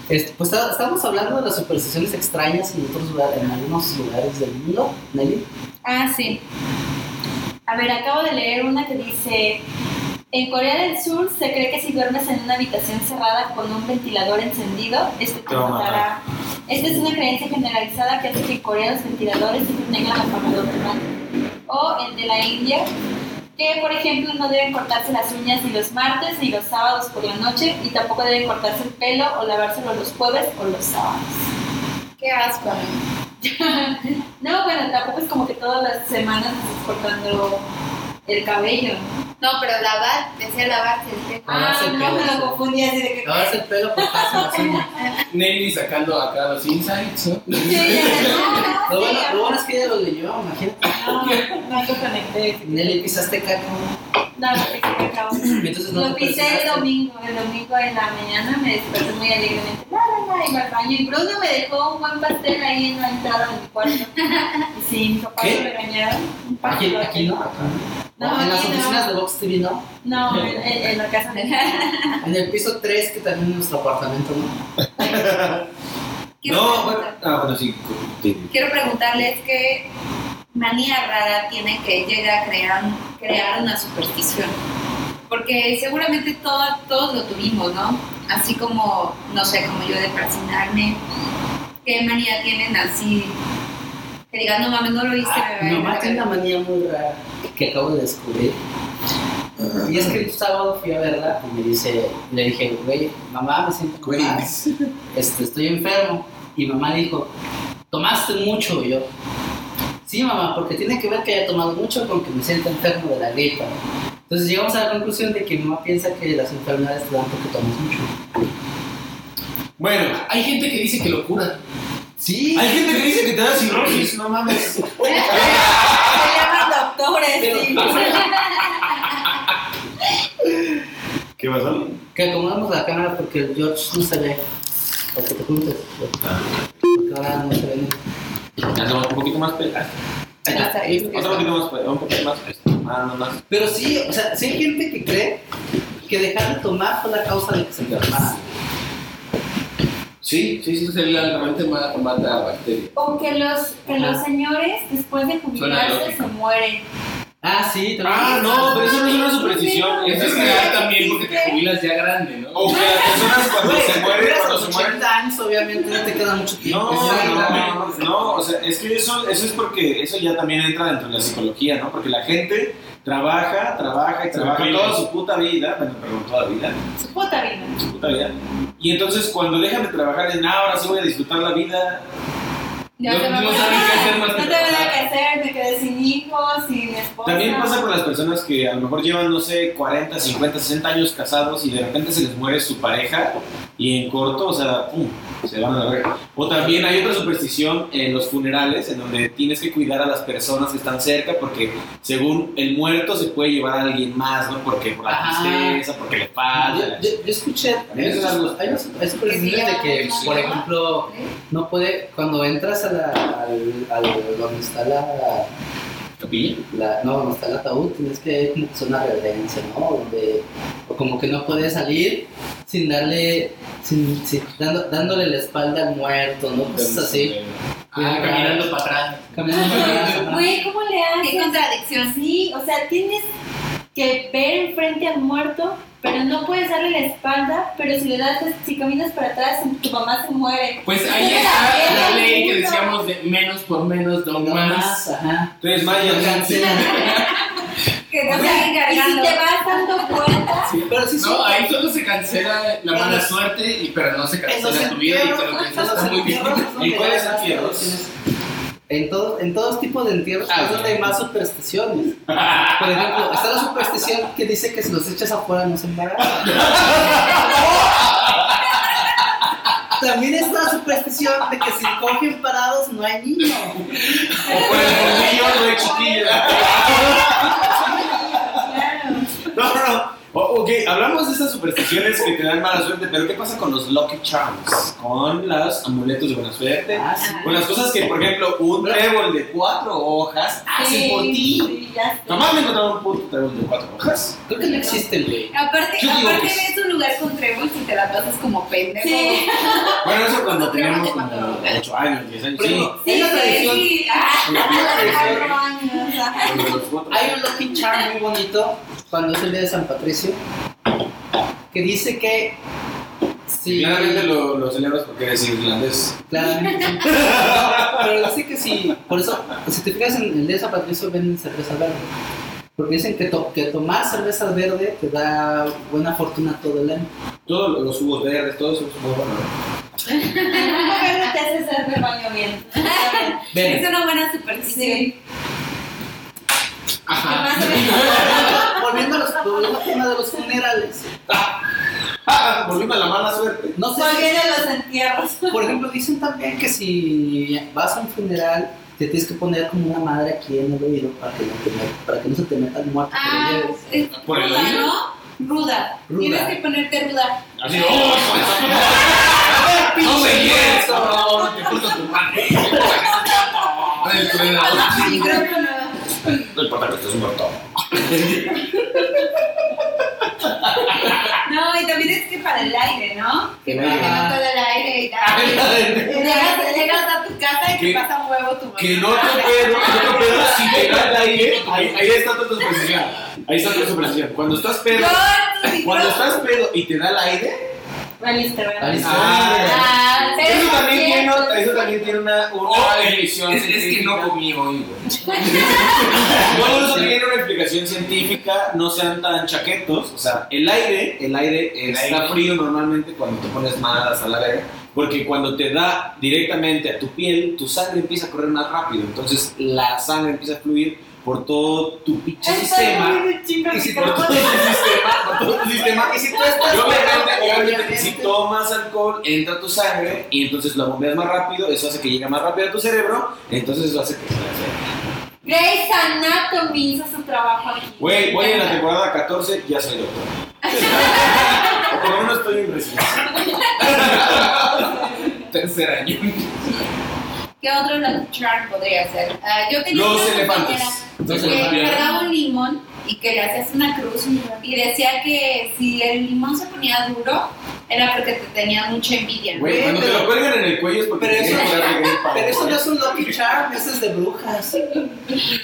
Este, pues estamos hablando de las supersticiones extrañas en otros lugares, en algunos lugares del mundo, Nelly. Ah, sí. A ver, acabo de leer una que dice, en Corea del Sur se cree que si duermes en una habitación cerrada con un ventilador encendido, esto te a matará. Esta es una creencia generalizada que hace que en Corea los ventiladores siempre tengan apagador de mano. O el de la India, que por ejemplo no deben cortarse las uñas ni los martes ni los sábados por la noche y tampoco deben cortarse el pelo o lavárselo los jueves o los sábados. Qué asco. No, bueno, tampoco es como que todas las semanas estás cortando el cabello. No, pero lavar, decía lavarse el pelo. Ah, el no, pelo. me lo confundí así de que... Lavarse el pelo por las uñas. Nelly sacando acá los insights, ¿no? Sí, ya, Lo bueno, sí, lo bueno es que ella lo leyó, imagínate. No, no lo conecté. Nelly pisaste caca. No, no te cacao. Entonces no Lo pisé el domingo, el domingo en la mañana me desperté muy alegremente. La, la, la, iba al baño y Bruno me dejó un buen pastel ahí en la entrada de mi cuarto. Y sí, mis papás ¿Qué? me regañaron. Un pastel. aquí no. No, en las no. oficinas de Vox TV no. No, en, en- en la casa de En el piso 3, que también es nuestro apartamento, ¿no? Quiero, No, bueno, ah, bueno, sí. sí. quiero preguntarles qué manía rara tiene que llega a crear, crear una superstición. Porque seguramente todas, todos lo tuvimos, ¿no? Así como, no sé, como yo de fascinarme. ¿Qué manía tienen así? Que digan, no mames, no lo hice, Ah, a mamá tiene una manía muy rara que acabo de descubrir. Y es que el sábado fui a verla y me dice, le dije, güey, mamá, me siento mal, este, estoy enfermo. Y mamá dijo, tomaste mucho. Y yo, sí, mamá, porque tiene que ver que haya tomado mucho con que me siento enfermo de la gripa. Entonces llegamos a la conclusión de que mi mamá piensa que las enfermedades te dan porque tomas mucho. Bueno, hay gente que dice que lo cura. Sí, Hay gente que dice que te da cirrosis, no mames. Se llaman doctores, Pero- sí. ¿Qué pasó? que acomodamos la cámara porque el George no se ve. Porque te juntes. Porque ahora no se ve. Ando un poquito más está. Otro poquito más un poquito más más. Pero sí, o sea, sí hay gente que cree que dejar de tomar fue la causa de que se enfermara. Sí, sí, sí. Eso es el altamente mata, mata bacterias. O que los, que los señores, después de jubilarse, se mueren. Ah, sí, también. Ah, no, pero eso no es una superstición. Eso es real también porque te jubilas ya grande, ¿no? O que personas cuando se mueren, cuando se mueren. 80 años, obviamente no te queda mucho tiempo. No, no, no, no, o sea, es que eso, eso es porque eso ya también entra dentro de la psicología, ¿no? Porque la gente trabaja, trabaja y trabaja Tranquilo. toda su puta vida, bueno, perdón, toda la vida, Su puta vida. su puta vida. Y entonces cuando dejan de trabajar, dicen, ah, ahora sí voy a disfrutar la vida. Ya no, se no saben qué hacer más No tengo nada que hacer, me quedé sin hijos, sin esposa. También pasa con las personas que a lo mejor llevan, no sé, 40, 50, 60 años casados y de repente se les muere su pareja y en corto, o sea, pum, se van a la verga. O también hay otra superstición en los funerales en donde tienes que cuidar a las personas que están cerca porque según el muerto se puede llevar a alguien más, ¿no? Porque por la Ajá. tristeza, porque le Yo, falta. yo, yo escuché, hay unas hay supersticiones de que, por ejemplo, no puede, cuando entras a la, al, al- donde está la, ¿Capilla? la- no, donde está el ataúd, tienes que como que una reverencia, ¿no? Donde, o como que no puedes salir sin darle, sin, sin- dando- dándole la espalda al muerto, ¿no? Cosas así. Ah, caminando para atrás. Caminando para atrás. Güey, ¿cómo le haces? Qué contradicción. Sí, o sea, tienes que ver enfrente al muerto, pero no puedes darle la espalda, pero si le das, si caminas para atrás, tu mamá se muere. Pues ahí está la ley que decíamos de menos por menos, no No más. más, ajá. Entonces, Maya, Que no se y si te vas dando cuenta, Pero. No, ahí solo se cancela la mala los- suerte, y, pero no se cancela tu vida y entierros, creo que está muy bien. entierros es donde ¿Y cuáles más entierros? supersticiones. En todos, en todos tipos de entierros Ah, es donde hay más supersticiones. Por ejemplo, está la superstición que dice que si los echas afuera no se embarazan. También está la superstición de que si cogen parados no hay niño. o por el bombillo no hay chiquilla. No, no, no. O- ok, hablamos de estas supersticiones que te dan mala suerte, pero ¿qué pasa con los Lucky Charms? Con los amuletos de buena suerte. Ah, sí. Con las cosas que, por ejemplo, un trébol de cuatro hojas hace sí, por ti. Jamás me he encontrado un puto trébol de cuatro hojas. Creo que no existe, güey. Aparte, Yo digo aparte ves un lugar con trébol y te la pasas como pendejo. Sí. Bueno, eso cuando teníamos como cuatro. 8 años, 10 años. Sí. Sí, sí, Hay un Lucky Charm muy bonito cuando es el día de San Patricio que dice que si Claramente lo, lo celebras porque eres irlandés. Claramente. Pero dice que si, por eso, si te fijas en el día de San Patricio venden cerveza verde. Porque dicen que, to- que tomar cerveza verde te da buena fortuna todo el año. Todos los jugos verdes, todo eso es muy bueno. ¿no? El jugo verde te hace hacer el baño bien. Ven. Es una buena superstición. Sí. Ajá. Volviendo a los volviendo al tema de los funerales. Ah, volviendo a la mala suerte. No sé Volviendo a los entierros. si, por ejemplo, dicen también que si vas a un funeral, te tienes que poner como una madre aquí en el oído para que no, te para que no se te meta el muerto. Ah, lleves. es ¿Por el ruda, oído? ¿no? Ruda. Ruda. Tienes que ponerte ruda. Así, ¡oh! ¡No me quieres, cabrón! ¡Te puso tu madre! La- Micrófono. No importa que estés muerto. No, y también es que para el aire, ¿no? Que Para que no te dé el aire y tal. Llegas, llegas a tu casa y Que- te pasa un huevo tu mamá. Que no te pedo, que no te pedo si te da el aire. Ahí, ahí está tu superstición. Ahí está tu superstición. Cuando estás pedo, cuando estás pedo y te da el aire, ¿verdad? Valiste. ah, Ah, eso también tiene, eso también tiene una, una Oh, es, que no comí hoy, güey. No, eso tiene una explicación científica, no sean tan chaquetos. O sea, el aire, el aire está aire. frío normalmente cuando te pones mal hasta la verga. Porque cuando te da directamente a tu piel, tu sangre empieza a correr más rápido. Entonces la sangre empieza a fluir por todo tu pinche sistema. Y si por todo tu sistema, por todo tu sistema, y si tú estás obviamente, si tomas alcohol, entra tu sangre y entonces la bombeas más rápido, eso hace que llegue más rápido a tu cerebro, entonces eso hace que Grey's Anatomy hizo su trabajo aquí. Güey, voy en la temporada 14, ya soy doctor. o por lo menos estoy en residencia. Tercer año. ¿Qué otro Charm podría ser? Ah, yo tenía Los una elefantes. Los que elefantes. cargaba un limón y que le hacías una cruz y decía que si el limón se ponía duro era porque te tenía mucha envidia. Güey, cuando te lo cuelgan en el cuello es porque Pero te eso, pero eso no es un Lucky Charm, eso es de brujas.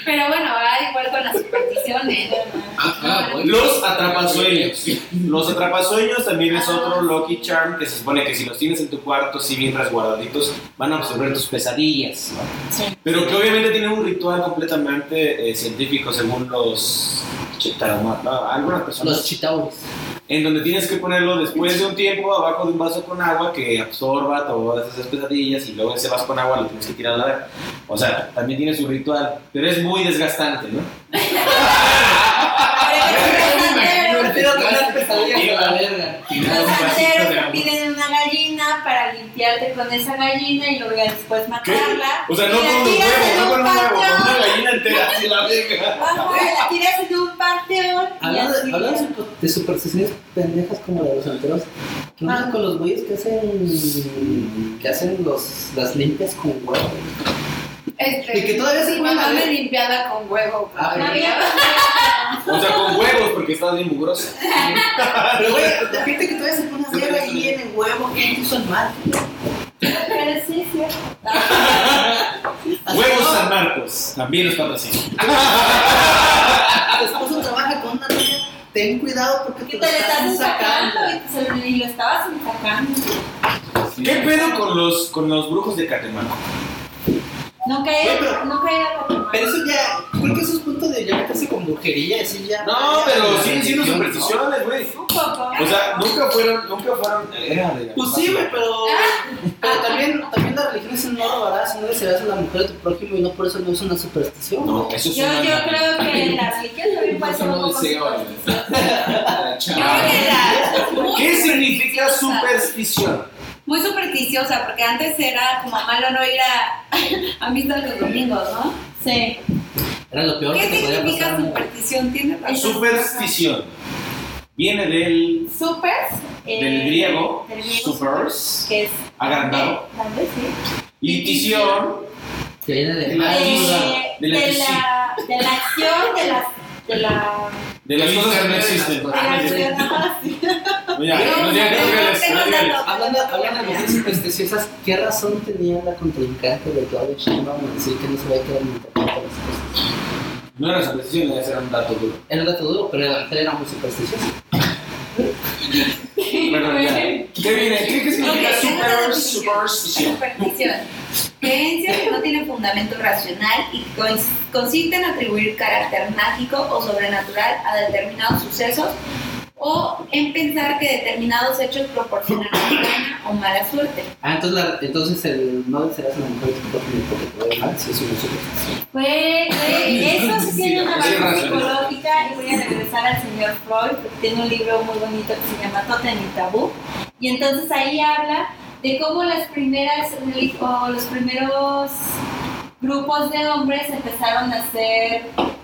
Pero bueno, va igual con las supersticiones. Ajá, bueno. Los atrapasueños. Los atrapasueños también es otro Lucky Charm que se supone que si los tienes en tu cuarto, así bien resguardaditos, van a absorber tus pesadillas. ¿no? Pero que obviamente tienen un ritual completamente eh, científico según los algunas personas. Los chitauris. en donde tienes que ponerlo después de un tiempo abajo de un vaso con agua que absorba todas esas pesadillas y luego ese vaso con agua lo tienes que tirar a la verga. O sea, también tiene su ritual, pero es muy desgastante, ¿no? Prefiero tener pesadillas a la verga. Una gallina para limpiarte con esa gallina y luego después matarla. O sea, no con un tiras huevo, no con un huevo, con una gallina entera, así la verga. Ajá, la tiras en un panteón y Hablando, de, supersticiones pendejas como de los santeros, ¿qué pasa con los güeyes que hacen, que hacen los, las limpias con huevo? Este, Y que todavía se pueden mamá me haber- limpiaba con huevo. Ah. O sea, con huevos, porque estás bien mugrosa. Pero güey, la gente que todavía se pone a hacer ahí en el huevo, que hizo el mal. Pero sí, sí. Huevos San Marcos, también los patrocina. Tu esposo trabaja con una niña ten cuidado porque Que te te lo le estás sacando sacando. y, lo estabas sacando. ¿Qué pedo con los, con los brujos de Catemaco? No caía, no caía la Pero eso ya, creo que eso es punto de ya meterse con brujería, así ya. No, ya- pero siguen siendo supersticiones, güey. Un poco. O sea, nunca fueron, nunca fueron. Era de Pues sí, güey, pero, pero también, también la religión es no robarás, no desearás a la mujer de tu prójimo y no por eso no es una superstición. No, eso es Yo, una- yo creo que la religión también puede ser un poco ¿Qué significa superstición? Muy supersticiosa, porque antes era como malo no ir a, a misa los domingos, ¿no? Sí. Era lo peor ¿Qué que te podía significa pasar. superstición? ¿Tienes razón? Superstición. Viene del, Super. eh, del griego, del griego supers, que es agrandado, grande, sí. y tición, Que viene de de la ayuda, Eh, de la de, la, de la acción de las de la de las cosas que no existen. digan les- Hablando, hablando de mujeres supersticiosas, ¿qué razón tenía la contrincante de Claudia Sheinbaum en decir que no se va a quedar en internet las cosas? No era superstición, era un dato duro. Era un dato duro, pero la mujer era muy supersticiosa. ¿Qué viene? ¿Qué, significa super, superstición? Superstición. Creencia que no tiene fundamento racional y que cons- consiste en atribuir carácter mágico o sobrenatural a determinados sucesos o en pensar que determinados hechos proporcionan buena o mala suerte. Ah, entonces, la, entonces el no desearás a la mujer porque te ir mal, sí es una superstición. Fue- eso sí tiene una base psicológica y voy a regresar al señor Freud porque tiene un libro muy bonito que se llama Totem y Tabú y entonces ahí habla de cómo las primeras o los primeros grupos de hombres empezaron a hacer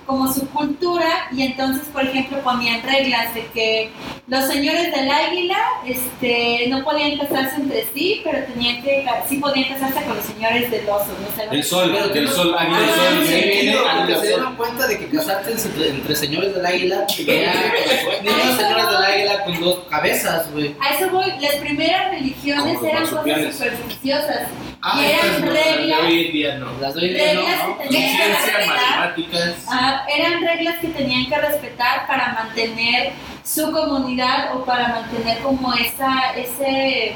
como su cultura y entonces por ejemplo ponían reglas de que los señores del águila este no podían casarse entre sí pero tenían que sí podían casarse con los señores del oso no sé El sol, Pero del no- sol, águila Ah, del sol, sí, águila se dieron cuenta de que casarte entre, entre señores del águila tenía niños señores del águila con dos cabezas, güey. A eso voy, las primeras religiones eran cosas supersticiosas Ah, y eran reglas, hoy en día no. Las de hoy en día reglas ¿no? que tenían que Ciencia, respetar. matemáticas. Ah, eran reglas que tenían que respetar para mantener su comunidad o para mantener como esa, ese,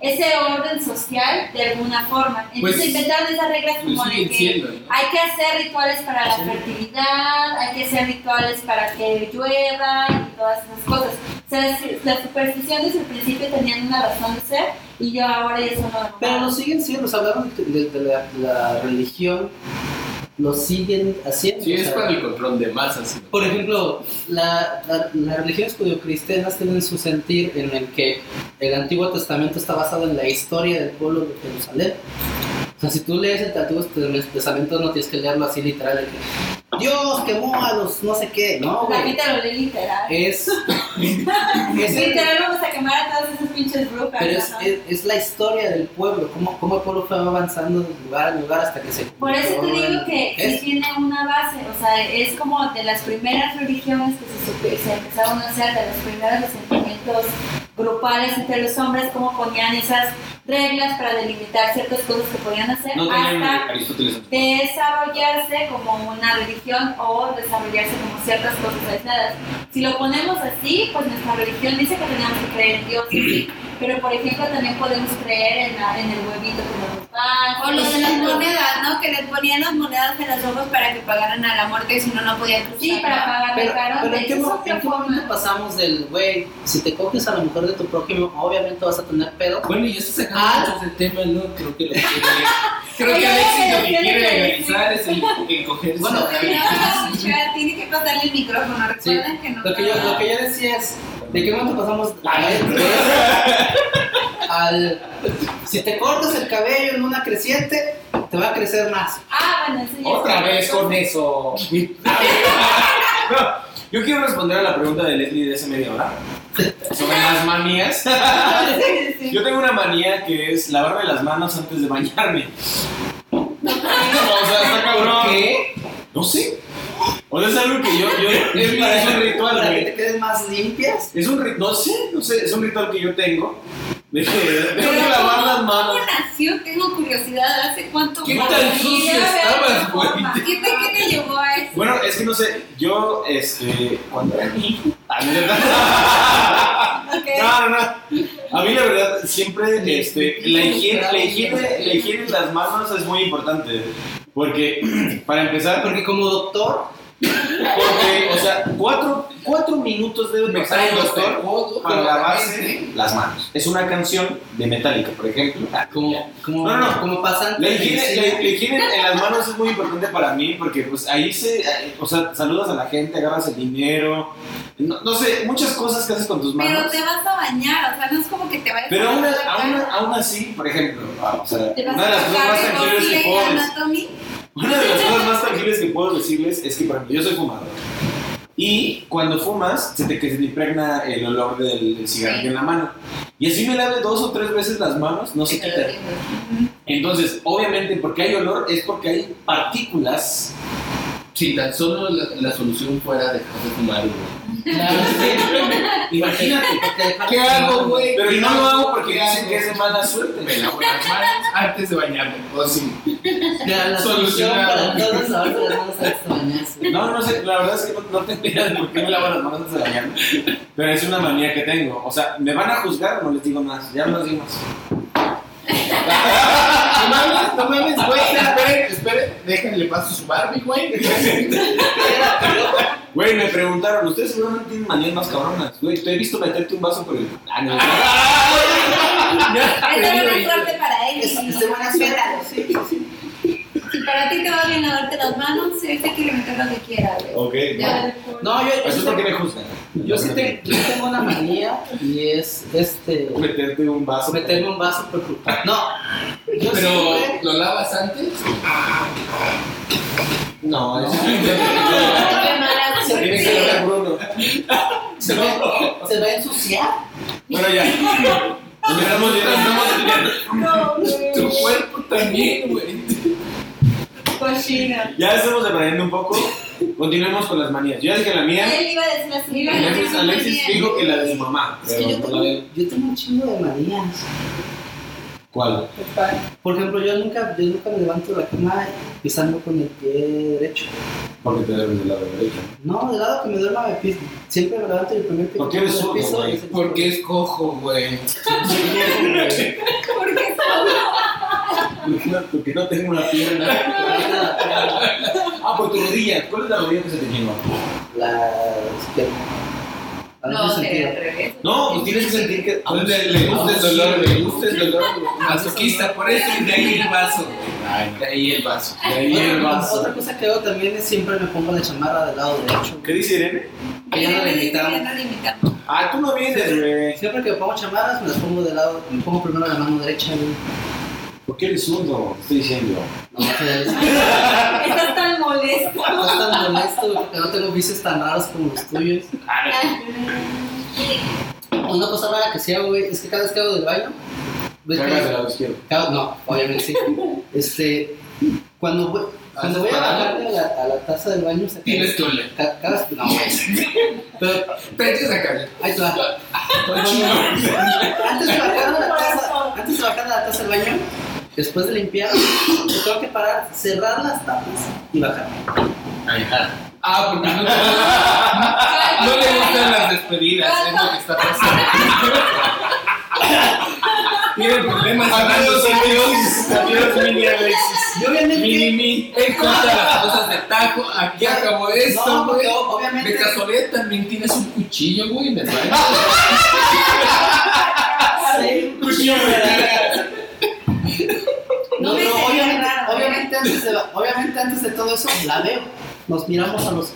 ese orden social de alguna forma. Entonces Pues, inventaron esas reglas pues como de que siendo, ¿no? hay que hacer rituales para la fertilidad, hay que hacer rituales para que llueva y todas esas cosas. O sea, las, las supersticiones al principio tenían una razón de ser y yo ahora eso no. Pero lo siguen siendo, o sea, hablaron de, de- de la, la religión, lo siguen haciendo. Sí, es para el control de masas. Por ejemplo, la, la- las religiones judio-cristianas tienen su sentir en el que el Antiguo Testamento está basado en la historia del pueblo de Jerusalén. O sea, si tú lees el Antiguo Testamento no tienes que leerlo así literal, de que Dios quemó a los no sé qué, no, La güey. gente lo lee literal. Es, literal vamos a quemar a todas esas pinches brujas. pero es, es, es la historia del pueblo, cómo, cómo el pueblo fue avanzando de lugar a lugar hasta que se Por eso te digo que sí tiene una base, o sea, es como de las primeras religiones que se empezaron a hacer, de los primeros asentamientos grupales entre los hombres, cómo ponían esas reglas para delimitar ciertas cosas que podían hacer, No hasta desarrollarse como una religión o desarrollarse como ciertas cosas aisladas. Si lo ponemos así, pues nuestra religión dice que tenemos que creer en Dios, sí, pero por ejemplo también podemos creer en, la- en el huevito que nos da. O lo de las monedas, ¿no? Que les ponían las monedas en los ojos para que pagaran a la muerte, si no, no podían cruzar. Sí, para pagar Pero, el caro. pero ¿en, qué, en qué momento pasamos del, güey, si te coges a la mujer de tu prójimo, obviamente vas a tener pedo? Bueno, y eso sacando Ah. ese tema, ¿no? Creo que lo quiere. Creo que Alexis lo que ¿qué quiere le legalizar es el, coger Bueno, tiene que pasarle el micrófono, Sí, recuerden que no. lo que, yo, lo que yo decía es, ¿de qué momento pasamos al... Si te cortas el cabello en una creciente, te va a crecer más. Ah, bueno, ya Otra vez con eso. No, yo quiero responder a la pregunta de Leslie de hace media hora sobre las manías. Yo tengo una manía que es lavarme las manos antes de bañarme. O sea, está cabrón. ¿Qué? No sé. O sea, es algo que yo, yo es, mi- es un ritual, Para que te queden más limpias. Es un ritual, no sé, no sé, es un ritual que yo tengo. De que lavar las manos. ¿Cómo nació? Tengo curiosidad. ¿Hace cuánto? ¿Qué tan sucio estabas, güey? ¿Qué te, qué te llevó a eso? Bueno, es que no sé, yo, este, cuando era niño, ¿no? No, no, no. A mí la verdad siempre este, la, higiene, la, higiene, la higiene de las manos es muy importante. Porque, para empezar, Porque como doctor, porque, o sea, cuatro, cuatro minutos debe pasar el doctor para lavarse las manos. Es una canción de Metallica, por ejemplo. como, como, No, no. como pasante. La higiene, en las manos es muy importante para mí porque pues ahí se, o sea, saludas a la gente, agarras el dinero, no, no sé, muchas cosas que haces con tus Pero manos. te vas a bañar, o sea, no es como que te vayas Pero a aún, aún, aún así, por ejemplo, ah, o sea, una de las cosas más tangibles que Anatomy. Una de las cosas más tangibles que puedo decirles es que, por ejemplo, yo soy fumador. Y cuando fumas, se te, que se te impregna el olor del, cigarrillo Sí. en la mano. Y así me lave dos o tres veces las manos, no se quita. Entonces, obviamente, porque hay olor es porque hay partículas. Si tan solo la, la solución fuera dejar de fumar, güey. Claro, sí. Imagínate. ¿Qué hago, güey? Pero ¿Qué no lo hago porque ¿Qué dicen que es de mala suerte. Me lavo las manos antes de bañarme. O sí. La, la solución Solucionado. para todos es lavarse las manos antes de bañarse. No, no sé, la verdad es que no, idea de por qué me lavo las manos antes de bañarme. Pero es una manía que tengo. O sea, ¿me van a juzgar? No les digo más. Ya no les digo más. No mames, no mames, güey. Esperen, esperen. Déjenle paso su Barbie, güey. Güey, me preguntaron, ¿ustedes seguramente tienen manías más cabronas? Güey, te he visto meterte un vaso por el... Ah, no. Es una suerte para él. Es, y es de buena suerte. Si para ti te va bien lavarte las manos, te quiere meter lo que quiera, güey. Ok. Ya. No, yo, Eso es porque me juzgan. yo, sí tengo, yo tengo una manía y es este Meterte un vaso. meterme un vaso por tu- No, yo Pero, siempre- ¿lo lavas antes? No, eso Qué mala se tiene que lavar Bruno. se va, se va a ensuciar. Bueno, ya. Nos estamos estamos. Tu cuerpo también, güey. Cochina. Ya estamos dependiendo un poco. Continuemos con las manías. Yo ya dije la mía. Él iba a decir la suya. Alexis, Alexis dijo que la de su mamá. Es que yo tengo, la de... yo tengo un chingo de manías. ¿Cuál? Por ejemplo, yo nunca, yo nunca me levanto de la cama pisando con el pie derecho. Porque te debes del lado derecho. No, del lado que me duerma me piso. Siempre me levanto y el primer pie ¿Por qué que eres zurdo, piso güey? es Porque es cojo, güey. ¿Por qué solo? Porque no tengo una pierna. Ah, por tu rodilla. ¿Cuál es la rodilla que se te quema? La izquierda. A No, veces te. No, pues tienes que sentir que. A él le, le gusta el dolor, le gusta el dolor. Masoquista, por eso de ahí el vaso. De ahí el vaso. De ahí el vaso. otra cosa que hago también es siempre me pongo la chamarra del lado derecho. ¿Qué dice Irene? Que ya no la Ya invitamos. no la invitamos. Ah, tú no vienes, güey. Siempre que me pongo chamarras me las pongo del lado, me pongo primero la mano derecha, güey. ¿Por qué eres zurdo? Estoy diciendo. No, Estás tan molesto. no es tan molesto, porque no tengo vicios tan raros como los tuyos. Una cosa rara que sí hago, güey, es que cada vez que hago del baño, ves que- del lado izquierdo. Cada- no, obviamente sí. Este, cuando voy, cuando voy a bajarme a la, a la taza del baño, se Tienes que oler. ca- cada, no, güey. Pero Te echas a cagar. ahí te va. Antes de bajar a la taza, antes de bajar a la taza del baño, después de limpiar, me tengo que parar, cerrar las tapas y bajar. Ah, porque no, le gustan las despedidas, es lo que está pasando. Tiene problemas hablando amigos. Adiós, mini Alexis. Y obviamente, Mini mi, él corta las cosas de tajo, aquí acabó esto, no, porque güey. obviamente, De casualidad también tienes un cuchillo, güey, el baño. Sí. Cuchillo de verga. No, No me obviamente, raro, obviamente, antes de, obviamente antes de todo eso la veo. Nos miramos a los ojos.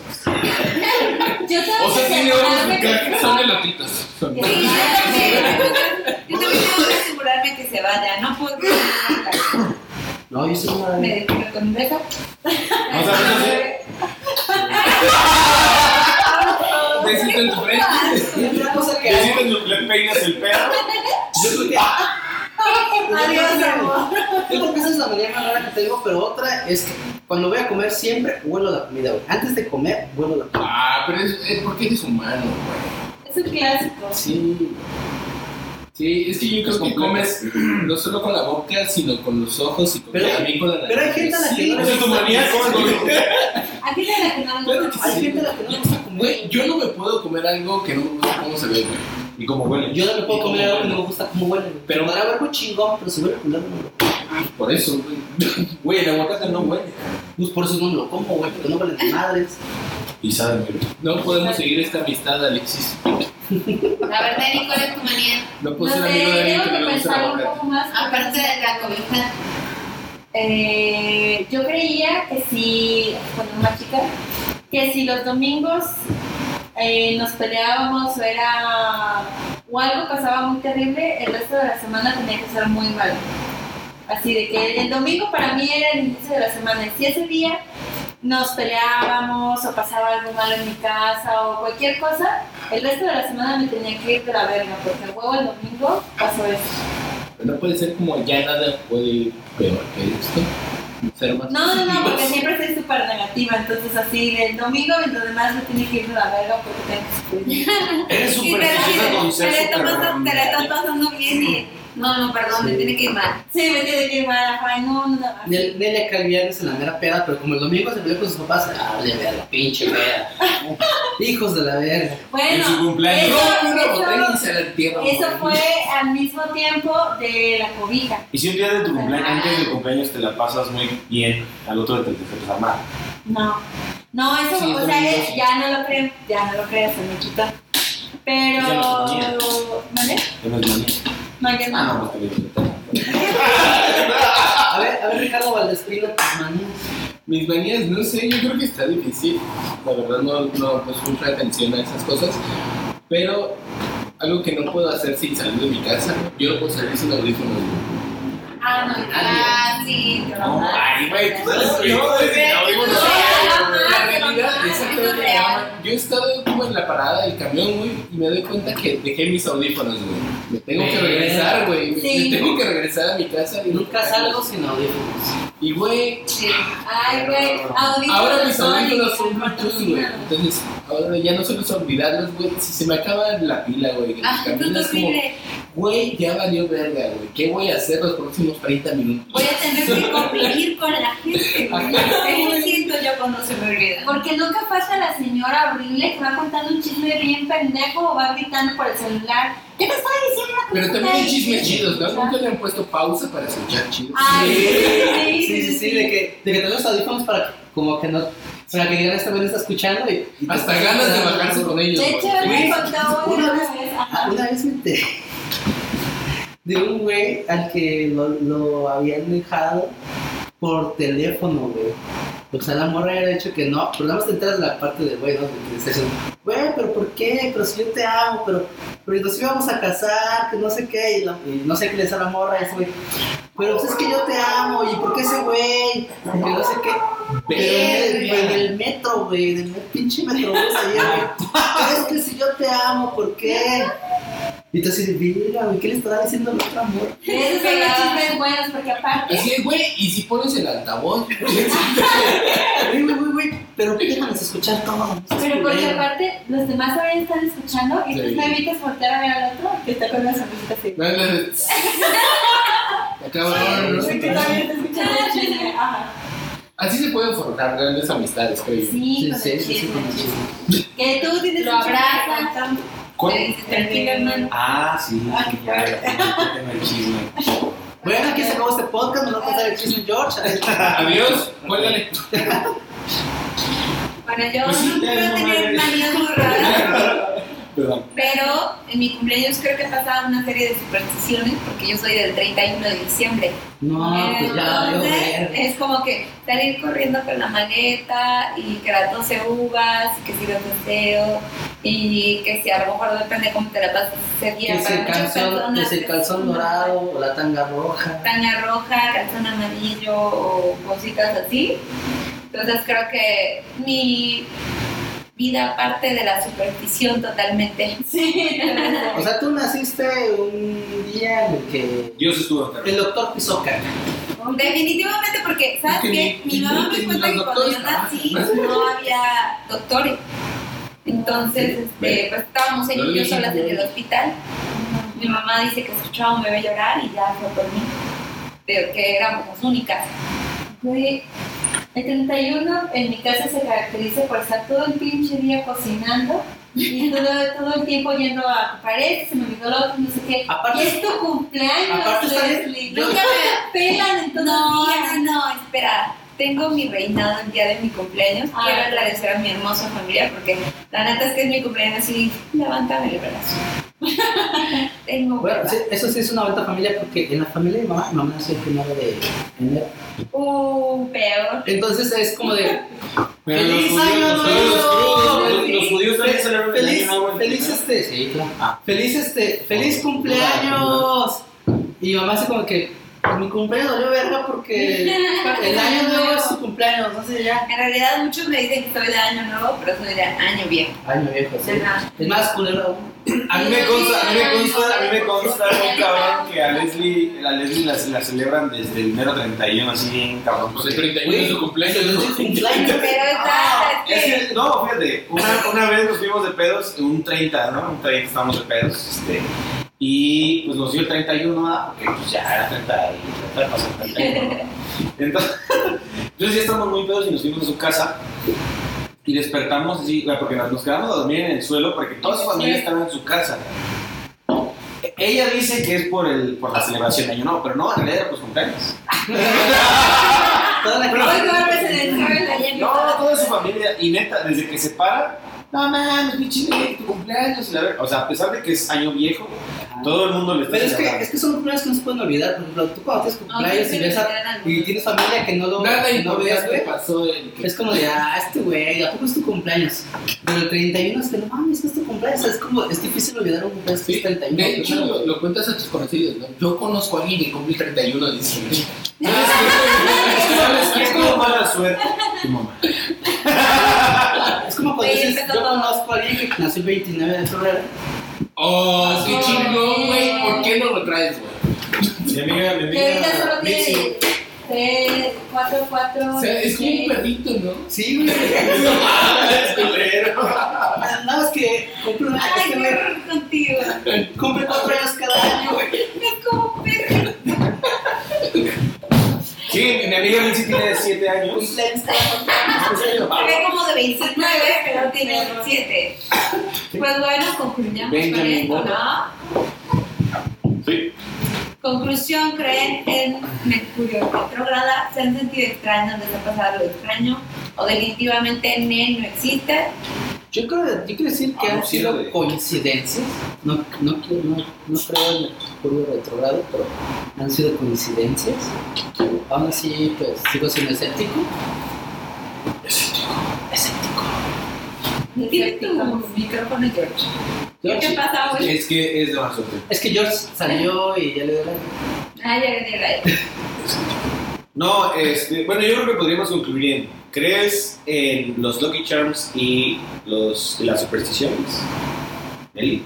Yo O sea, que- que son elotitos. Son- Sí, yo también. Yo también tengo que asegurarme que se vaya. No puedo No, yo soy una me con. O sea. Besito en tu frente. Sientes, le peinas el perro. yo creo que Adiós, amor. Yo creo que esa es la manera más rara que tengo, pero otra es que cuando voy a comer siempre huelo la comida, güey. Antes de comer, huelo la comida. Ah, pero es, es porque eres humano, güey. Es un clásico. Sí. Sí, es que yo creo que comes no solo con la boca, sino con los ojos y con, Pero- también con la pero hay gente a la que Sí, no le Esa es tu manía, ¿cómo es? Aquí te la que no Claro que Hay gente a la que no le gusta comer Güey, yo no me puedo comer algo que no me gusta cómo se ve, güey. ¿Y cómo huele? Yo no me puedo ¿Y comer algo que no me gusta cómo huele. güey. Pero- podrá haber muy chingón, pero si huele culero no me lo. Por eso, güey. Güey, el aguacate no huele. Pues por eso no me lo como, güey, porque no huele de madres. Y sabe muy No podemos seguir esta amistad, Alexis. A ver, Dani, ¿cuál es tu manía? No No puedo sé, ser amigo de alguien que le gusta el aguacate. poco más. Aparte de la cobija. Eh, yo creía que si, cuando era más chica, que si los domingos eh, nos peleábamos o era o algo pasaba muy terrible, el resto de la semana tenía que ser muy malo. Así de que el domingo para mí era el inicio de la semana. Y si ese día nos peleábamos o pasaba algo malo en mi casa o cualquier cosa, el resto de la semana me tenía que ir de la verga, porque el huevo el domingo pasó eso. No puede ser como ya nada puede ir peor que esto. Ser más No, no, no, porque siempre soy súper negativa, entonces así, el domingo y lo demás me tiene que ir de la verga porque tengo que. Eres Y súper con ser te la estás pasando bien y... No, no, perdón, me tiene que ir mal. Sí, me tiene que ir mal, ay, no, no, no. Nel- Nelly acá el viernes en la mera peda, pero como el domingo se peleó con sus papás, ah, de verga, pinche peda. Hijos de la verga. Bueno, En su cumpleaños. eso- Rompe una eso- botella y se la entierra. Eso fue al mismo tiempo de la cobija. Y si un día de tu cumpleaños, antes del cumpleaños te la pasas muy bien, al otro te te empiezas a amar. No. No, eso, Sí, o sea, eh, sí. ya no lo creo, ya no lo creo, se me quitó. Pero. ¿Vale? No. No, ya Ah, no. no, pues te A ver, a ver, Ricardo Valdespino, tus manías. Mis manías, no sé, yo creo que está difícil. La verdad no, no pues mucha atención a esas cosas. Pero algo que no puedo hacer sin salir de mi casa, yo no puedo salir sin audífonos. Ah, no, Ah, sí. No, ay, güey, tú sabes que No, yo que audífonos. Realidad es. Yo he estado como en la parada del camión, güey, y me doy cuenta que dejé mis audífonos, güey. Me tengo que regresar, güey. Me- Sí. Me tengo que regresar a mi casa. y Nunca salgo sin audífonos. Y, güey, Sí. Ay, güey, audífonos. ahora mis audífonos son Bluetooth, güey. Entonces, ahora ya no solo es olvidarlos, güey. Si se me acaba la pila, güey, Ah, como, güey, ya valió verga, güey. ¿Qué voy a hacer los próximos 30 minutos? Voy a tener que convivir con la gente. güey. Eso siento yo cuando se me olvida. Porque nunca falta la señora horrible que va contando un chisme bien pendejo o va gritando por el celular. ¿Qué te estaba diciendo? la Pero también hay chismes Sí. chidos, ¿no? Nunca le han puesto pausa para escuchar chidos. Ay, Sí, sí, sí, de que, de que te los audífonos para que, como que no, para que digan esta vez está escuchando y, y te- Hasta ganas de bajarse con ellos. De hecho, me contó una vez-. Ah, ajá. Una vez me enteré de un güey al que lo, lo habían dejado por teléfono, güey. O sea, la morra había dicho que no, pero nada más te enteras de la parte del güey, ¿no? De eso, güey, pero ¿por qué? Pero si yo te amo, pero, pero nos íbamos a casar, que no sé qué, y, la- y no sé qué le dice a la morra, ese güey, pero pues es que yo te amo, ¿y por qué ese güey? Que no sé qué. Pero en el, en el metro, güey, en el pinche ahí, güey. Es que si yo te amo, ¿por qué? Y tú así, mira, güey, ¿qué le estará diciendo al otro amor? Esos son los chismes buenos porque aparte. Así es, güey, y si pones el altavoz, güey, pero déjanos escuchar seas Pero porque aparte, los demás también están escuchando y tú me evitas voltear a ver al otro que está con la sonrisita así. no, no, no. Cabrón, no sé Porque qué. también está escuchando el chisme. Ajá. Así se pueden forjar grandes amistades, creo yo. Sí, Sí, sí, sí. Que tú tienes Lo abrazas. Ah, sí, Ah, el chisme. Bueno, aquí se acabó este podcast, nos va a contar el chisme George. Adiós, cuélgale. Bueno, yo Pues sí, no no tener manías muy raras, Perdón. pero en mi cumpleaños creo que pasaba una serie de supersticiones porque yo soy del 31 de diciembre. No, pues ya, yo Entonces, es como que salir corriendo con la maleta y que las 12 uvas y que si los deseo y que si a lo mejor depende cómo te la pasas ese Que día. es Para el muchas calzón, que personas es el calzón dorado o la tanga roja. Tanga roja, calzón amarillo o cositas así. Entonces creo que mi vida parte de la superstición totalmente. Sí, O sea, tú naciste un día en el que Dios estuvo acá. el doctor pisó caca. Definitivamente porque, ¿sabes Que qué? Mi mamá me cuenta que cuando yo nací no había doctores. Entonces, este, pues estábamos ella y yo solas en el hospital. Mi mamá dice que escuchaba un bebé llorar y ya fue por mí. Pero que éramos las únicas. Fue El 31 en mi casa se caracteriza por estar todo el pinche día cocinando y todo, todo el tiempo yendo a pared, se me olvidó lo otro, no sé qué. Aparte- y es tu cumpleaños, Leslie. yo- Nunca me pelan en todo No, el día. no, no, espera. Tengo mi reinado el día de mi cumpleaños. Ah, Quiero agradecer a mi hermosa familia porque la neta es que es mi cumpleaños y levántame el brazo. Tengo Bueno, sí, eso sí es una vuelta familia porque en la familia de mamá, mamá nació el primero de enero. Uh, peor. Entonces es como de. ¡Feliz año nuevo! los- judíos también celebran el Feliz, feliz este, sí, claro. Ah. Feliz este, feliz cumpleaños. Y mamá hace como que mi cumpleaños valió verga porque el año nuevo es su cumpleaños, no sé ya. En realidad muchos me dicen que soy de año nuevo, pero soy de año viejo. Año viejo, sí. Es más culero. A mí me consta, a mí me consta, a mí me consta muy cabrón que a Leslie, a Leslie la, la celebran desde el enero 31, así bien cabrón. Pues el 31 es su cumpleaños. Es su cumpleaños. Pero está, es Es que, no, fíjate, una, una vez nos fuimos de pedos, un 30, ¿no? Un 30 estábamos de pedos, este, y pues nos dio el 31, ¿verdad? Porque pues ya era 30 y 30 pasó el 31. Entonces, entonces ya estamos muy pedos y nos fuimos a su casa y despertamos así, porque nos quedamos a dormir en el suelo porque toda su familia estaba en su casa. Ella dice que es por, el, por la celebración de Año Nuevo, pero no, en realidad era por cumpleaños. Toda la Pero- No, toda su familia, y neta, desde que se para, no mames, mi chile, tu cumpleaños, la O sea, a pesar de que es año viejo, todo el mundo le está Pero es que, es que son cumpleaños que no se pueden olvidar. Por ejemplo, tú cuando tienes cumpleaños y, ves a- y tienes familia que no lo Nada que no veas, güey. pasó el que Es como de, ah, este güey, ¿a poco es tu cumpleaños? Pero el 31 es que no mames, que es tu cumpleaños. Es como, es difícil olvidar un cumpleaños que Sí, es 31. de hecho, lo, lo cuentas a tus conocidos, ¿no? Yo conozco a alguien que cumple el 31 de diciembre. ¿Sabes qué? Es como mala suerte. Tu mamá. Como cuando Oye, dices, yo todo. conozco a alguien que nació el 29 de febrero. Oh, qué chingón, güey. ¿Por qué no lo traes, güey? Mi amiga, mi Que ahorita amiga. solo tiene 3, 4, 4. O sea, es como un perrito, ¿no? Sí, güey. No mames, culero. Nada más que cumple, una, Ay, qué horror contigo. cumple cuatro años cada año, güey. Es como perro. Sí, mi amiga Mitzi tiene 7 años. Ve como de 29, pero tiene 7. Pues bueno, concluyamos con esto. ¿no? Sí. Conclusión, ¿creen en Mercurio retrógrada? ¿Se han sentido extraños? ¿Les ha pasado algo extraño? ¿O definitivamente NEN no existe? Yo creo, yo quiero decir que Ah, han sido de- coincidencias. No, no, no, no creo en el Mercurio retrogrado, pero han sido coincidencias. Aún así, pues sigo siendo escéptico. Escéptico. Tiene tu micrófono, George. ¿Qué George, pasa hoy? Es que es de suerte. Es que George salió y ya le dio la. Ah, ya gané la No, este, bueno, yo creo que podríamos concluir en, ¿crees en los Lucky Charms y los, las supersticiones? Eli.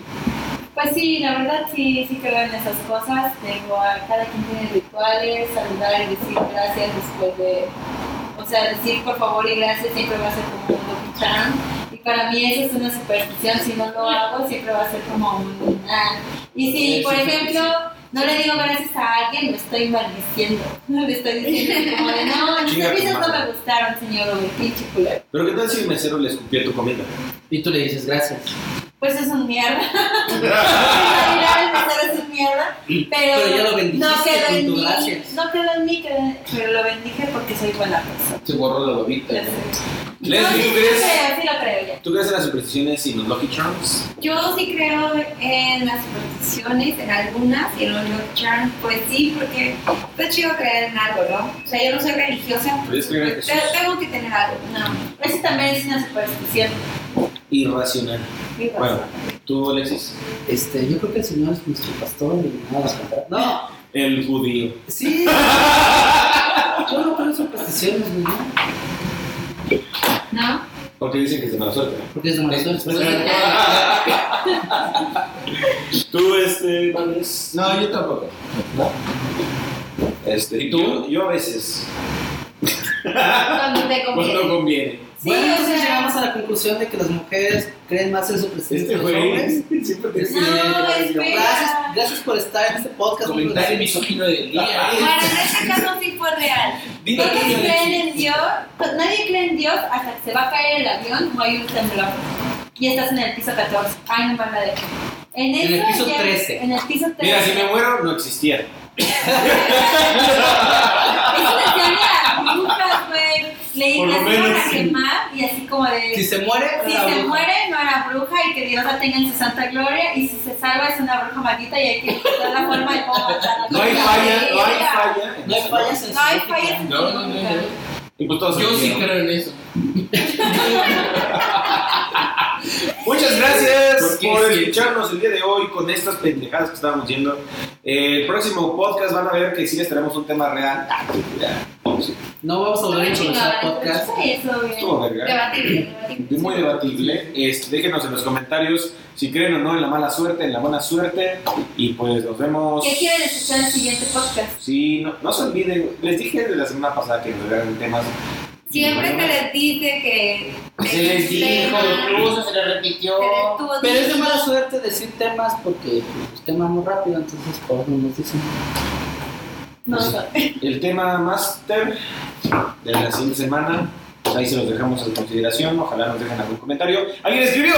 Pues sí, la verdad sí, sí creo en esas cosas. Tengo a cada quien tiene rituales, saludar y decir gracias después de. O sea, decir por favor y gracias siempre va a ser como un lucky charm. Y para mí eso es una superstición. Si no lo hago, siempre va a ser como un. ah. Y si, por ejemplo, no le digo gracias a alguien, lo estoy maldiciendo. Le estoy diciendo como de no, tu servicios no me gustaron, señor, o el pinche culero. Pero ¿qué tal si el mesero le escupió tu comida? Y tú le dices gracias. Pues es un mierda. Bailar el mesero es un mierda. Pero, Pero ya lo bendijiste no quedó en mí. gracias. No quedó en mí, quedó- pero lo bendije porque soy buena persona. Se borró la lobita. ¿tú sí crees? creo, sí lo creo ya. ¿Tú crees en las supersticiones y los Lucky Charms? Yo sí creo en las supersticiones, en algunas, y en los Lucky Charms, pues sí, porque está chido creer en algo, ¿no? O sea, yo no soy religiosa, pero tengo que tener algo. No, eso también es una superstición. Irracional. Bueno, ¿tú, Alexis? Este, yo creo que el Señor es nuestro pastor y nada más No, El judío. sí. Yo no creo supersticiones. ¿no? ¿No? Porque dicen que es de mala suerte. ¿no? Porque es de mala suerte. ¿Tú, este, Valdés? No, yo tampoco. Este, ¿Y tú? Yo, yo a veces. Cuando te Cuando conviene. Bueno, entonces sea- llegamos a la conclusión de que las mujeres creen más en supersticiones Este que los hombres. siempre te Este, No, espera. gracias, gracias por estar en este podcast. Comentario misógino del día. Bueno, en este caso sí fue real. Dime Todos creen en Dios, nadie cree en Dios hasta que se va a caer el avión o hay un temblor. Y estás en el piso 14. Ay, no van a dejar. En, En el piso ya- 13. En el piso 13. Mira, si me muero, no existiera. Eso brujas, güey. Le menos, a sí. quemar y así como de. Si se muere, Si era se bruja. muere, no era bruja y que Dios la tenga en su santa gloria. Y si se salva, es una bruja maldita y hay que encontrar la forma de cómo matarla. No hay falla, no hay falla. No hay fallas en No hay en No, no, no, no. Y pues todos Yo sí creo en eso. Muchas gracias por escucharnos el día de hoy con estas pendejadas que estábamos. Eh, el próximo podcast van a ver que sí les traemos un tema real. Ah. No vamos a volver a improvisar podcast. Estuvo verga. Muy debatible. Este, déjenos en los comentarios si creen o no en la mala suerte, en la buena suerte. Y pues nos vemos. ¿Qué quieren escuchar en el siguiente podcast? Sí, no, no se olviden. Les dije de la semana pasada que nos dieran temas. Siempre se les dice que. Se les dijo, incluso se les repitió. Pero es de mala suerte decir temas porque pues, quemamos rápido, entonces por eso nos dicen. No. El tema máster de la siguiente semana. pues ahí se los dejamos a su consideración. Ojalá nos dejen algún comentario. ¿Alguien escribió?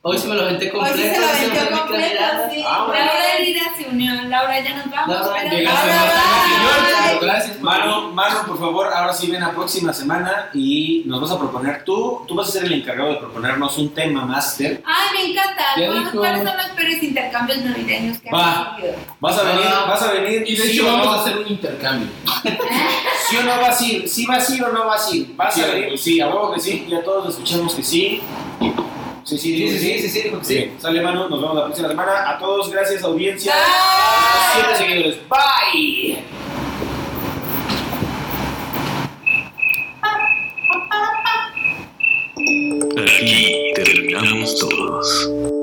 Hoy sí me lo aventé Hoy completo. sí se lo mi completo, sí. Ah, bueno. Laura se unió. Laura, ya nos vamos. Laura, pero- llegaste Laura. Gracias, por favor, ahora sí ven la próxima semana y nos vas a proponer tú. Tú vas a ser el encargado de proponernos un tema máster. Ay, me encanta. ¿Cuáles son los peores intercambios navideños que Va. han vivido? Vas a venir, Ah. vas a venir. Y de sí hecho vamos no. a hacer un intercambio. ¿Sí o no vas a ir? ¿Sí vas a ir o no vas a ir? ¿Vas Sí, a venir? pues, Sí, a huevo que sí. Ya todos escuchamos que sí. Sí, sí, sí, sí, sí, sí, porque sí. Sale, mano. Nos vemos la próxima semana. A todos, gracias, audiencia. Siete seguidores. Bye. Aquí terminamos todos.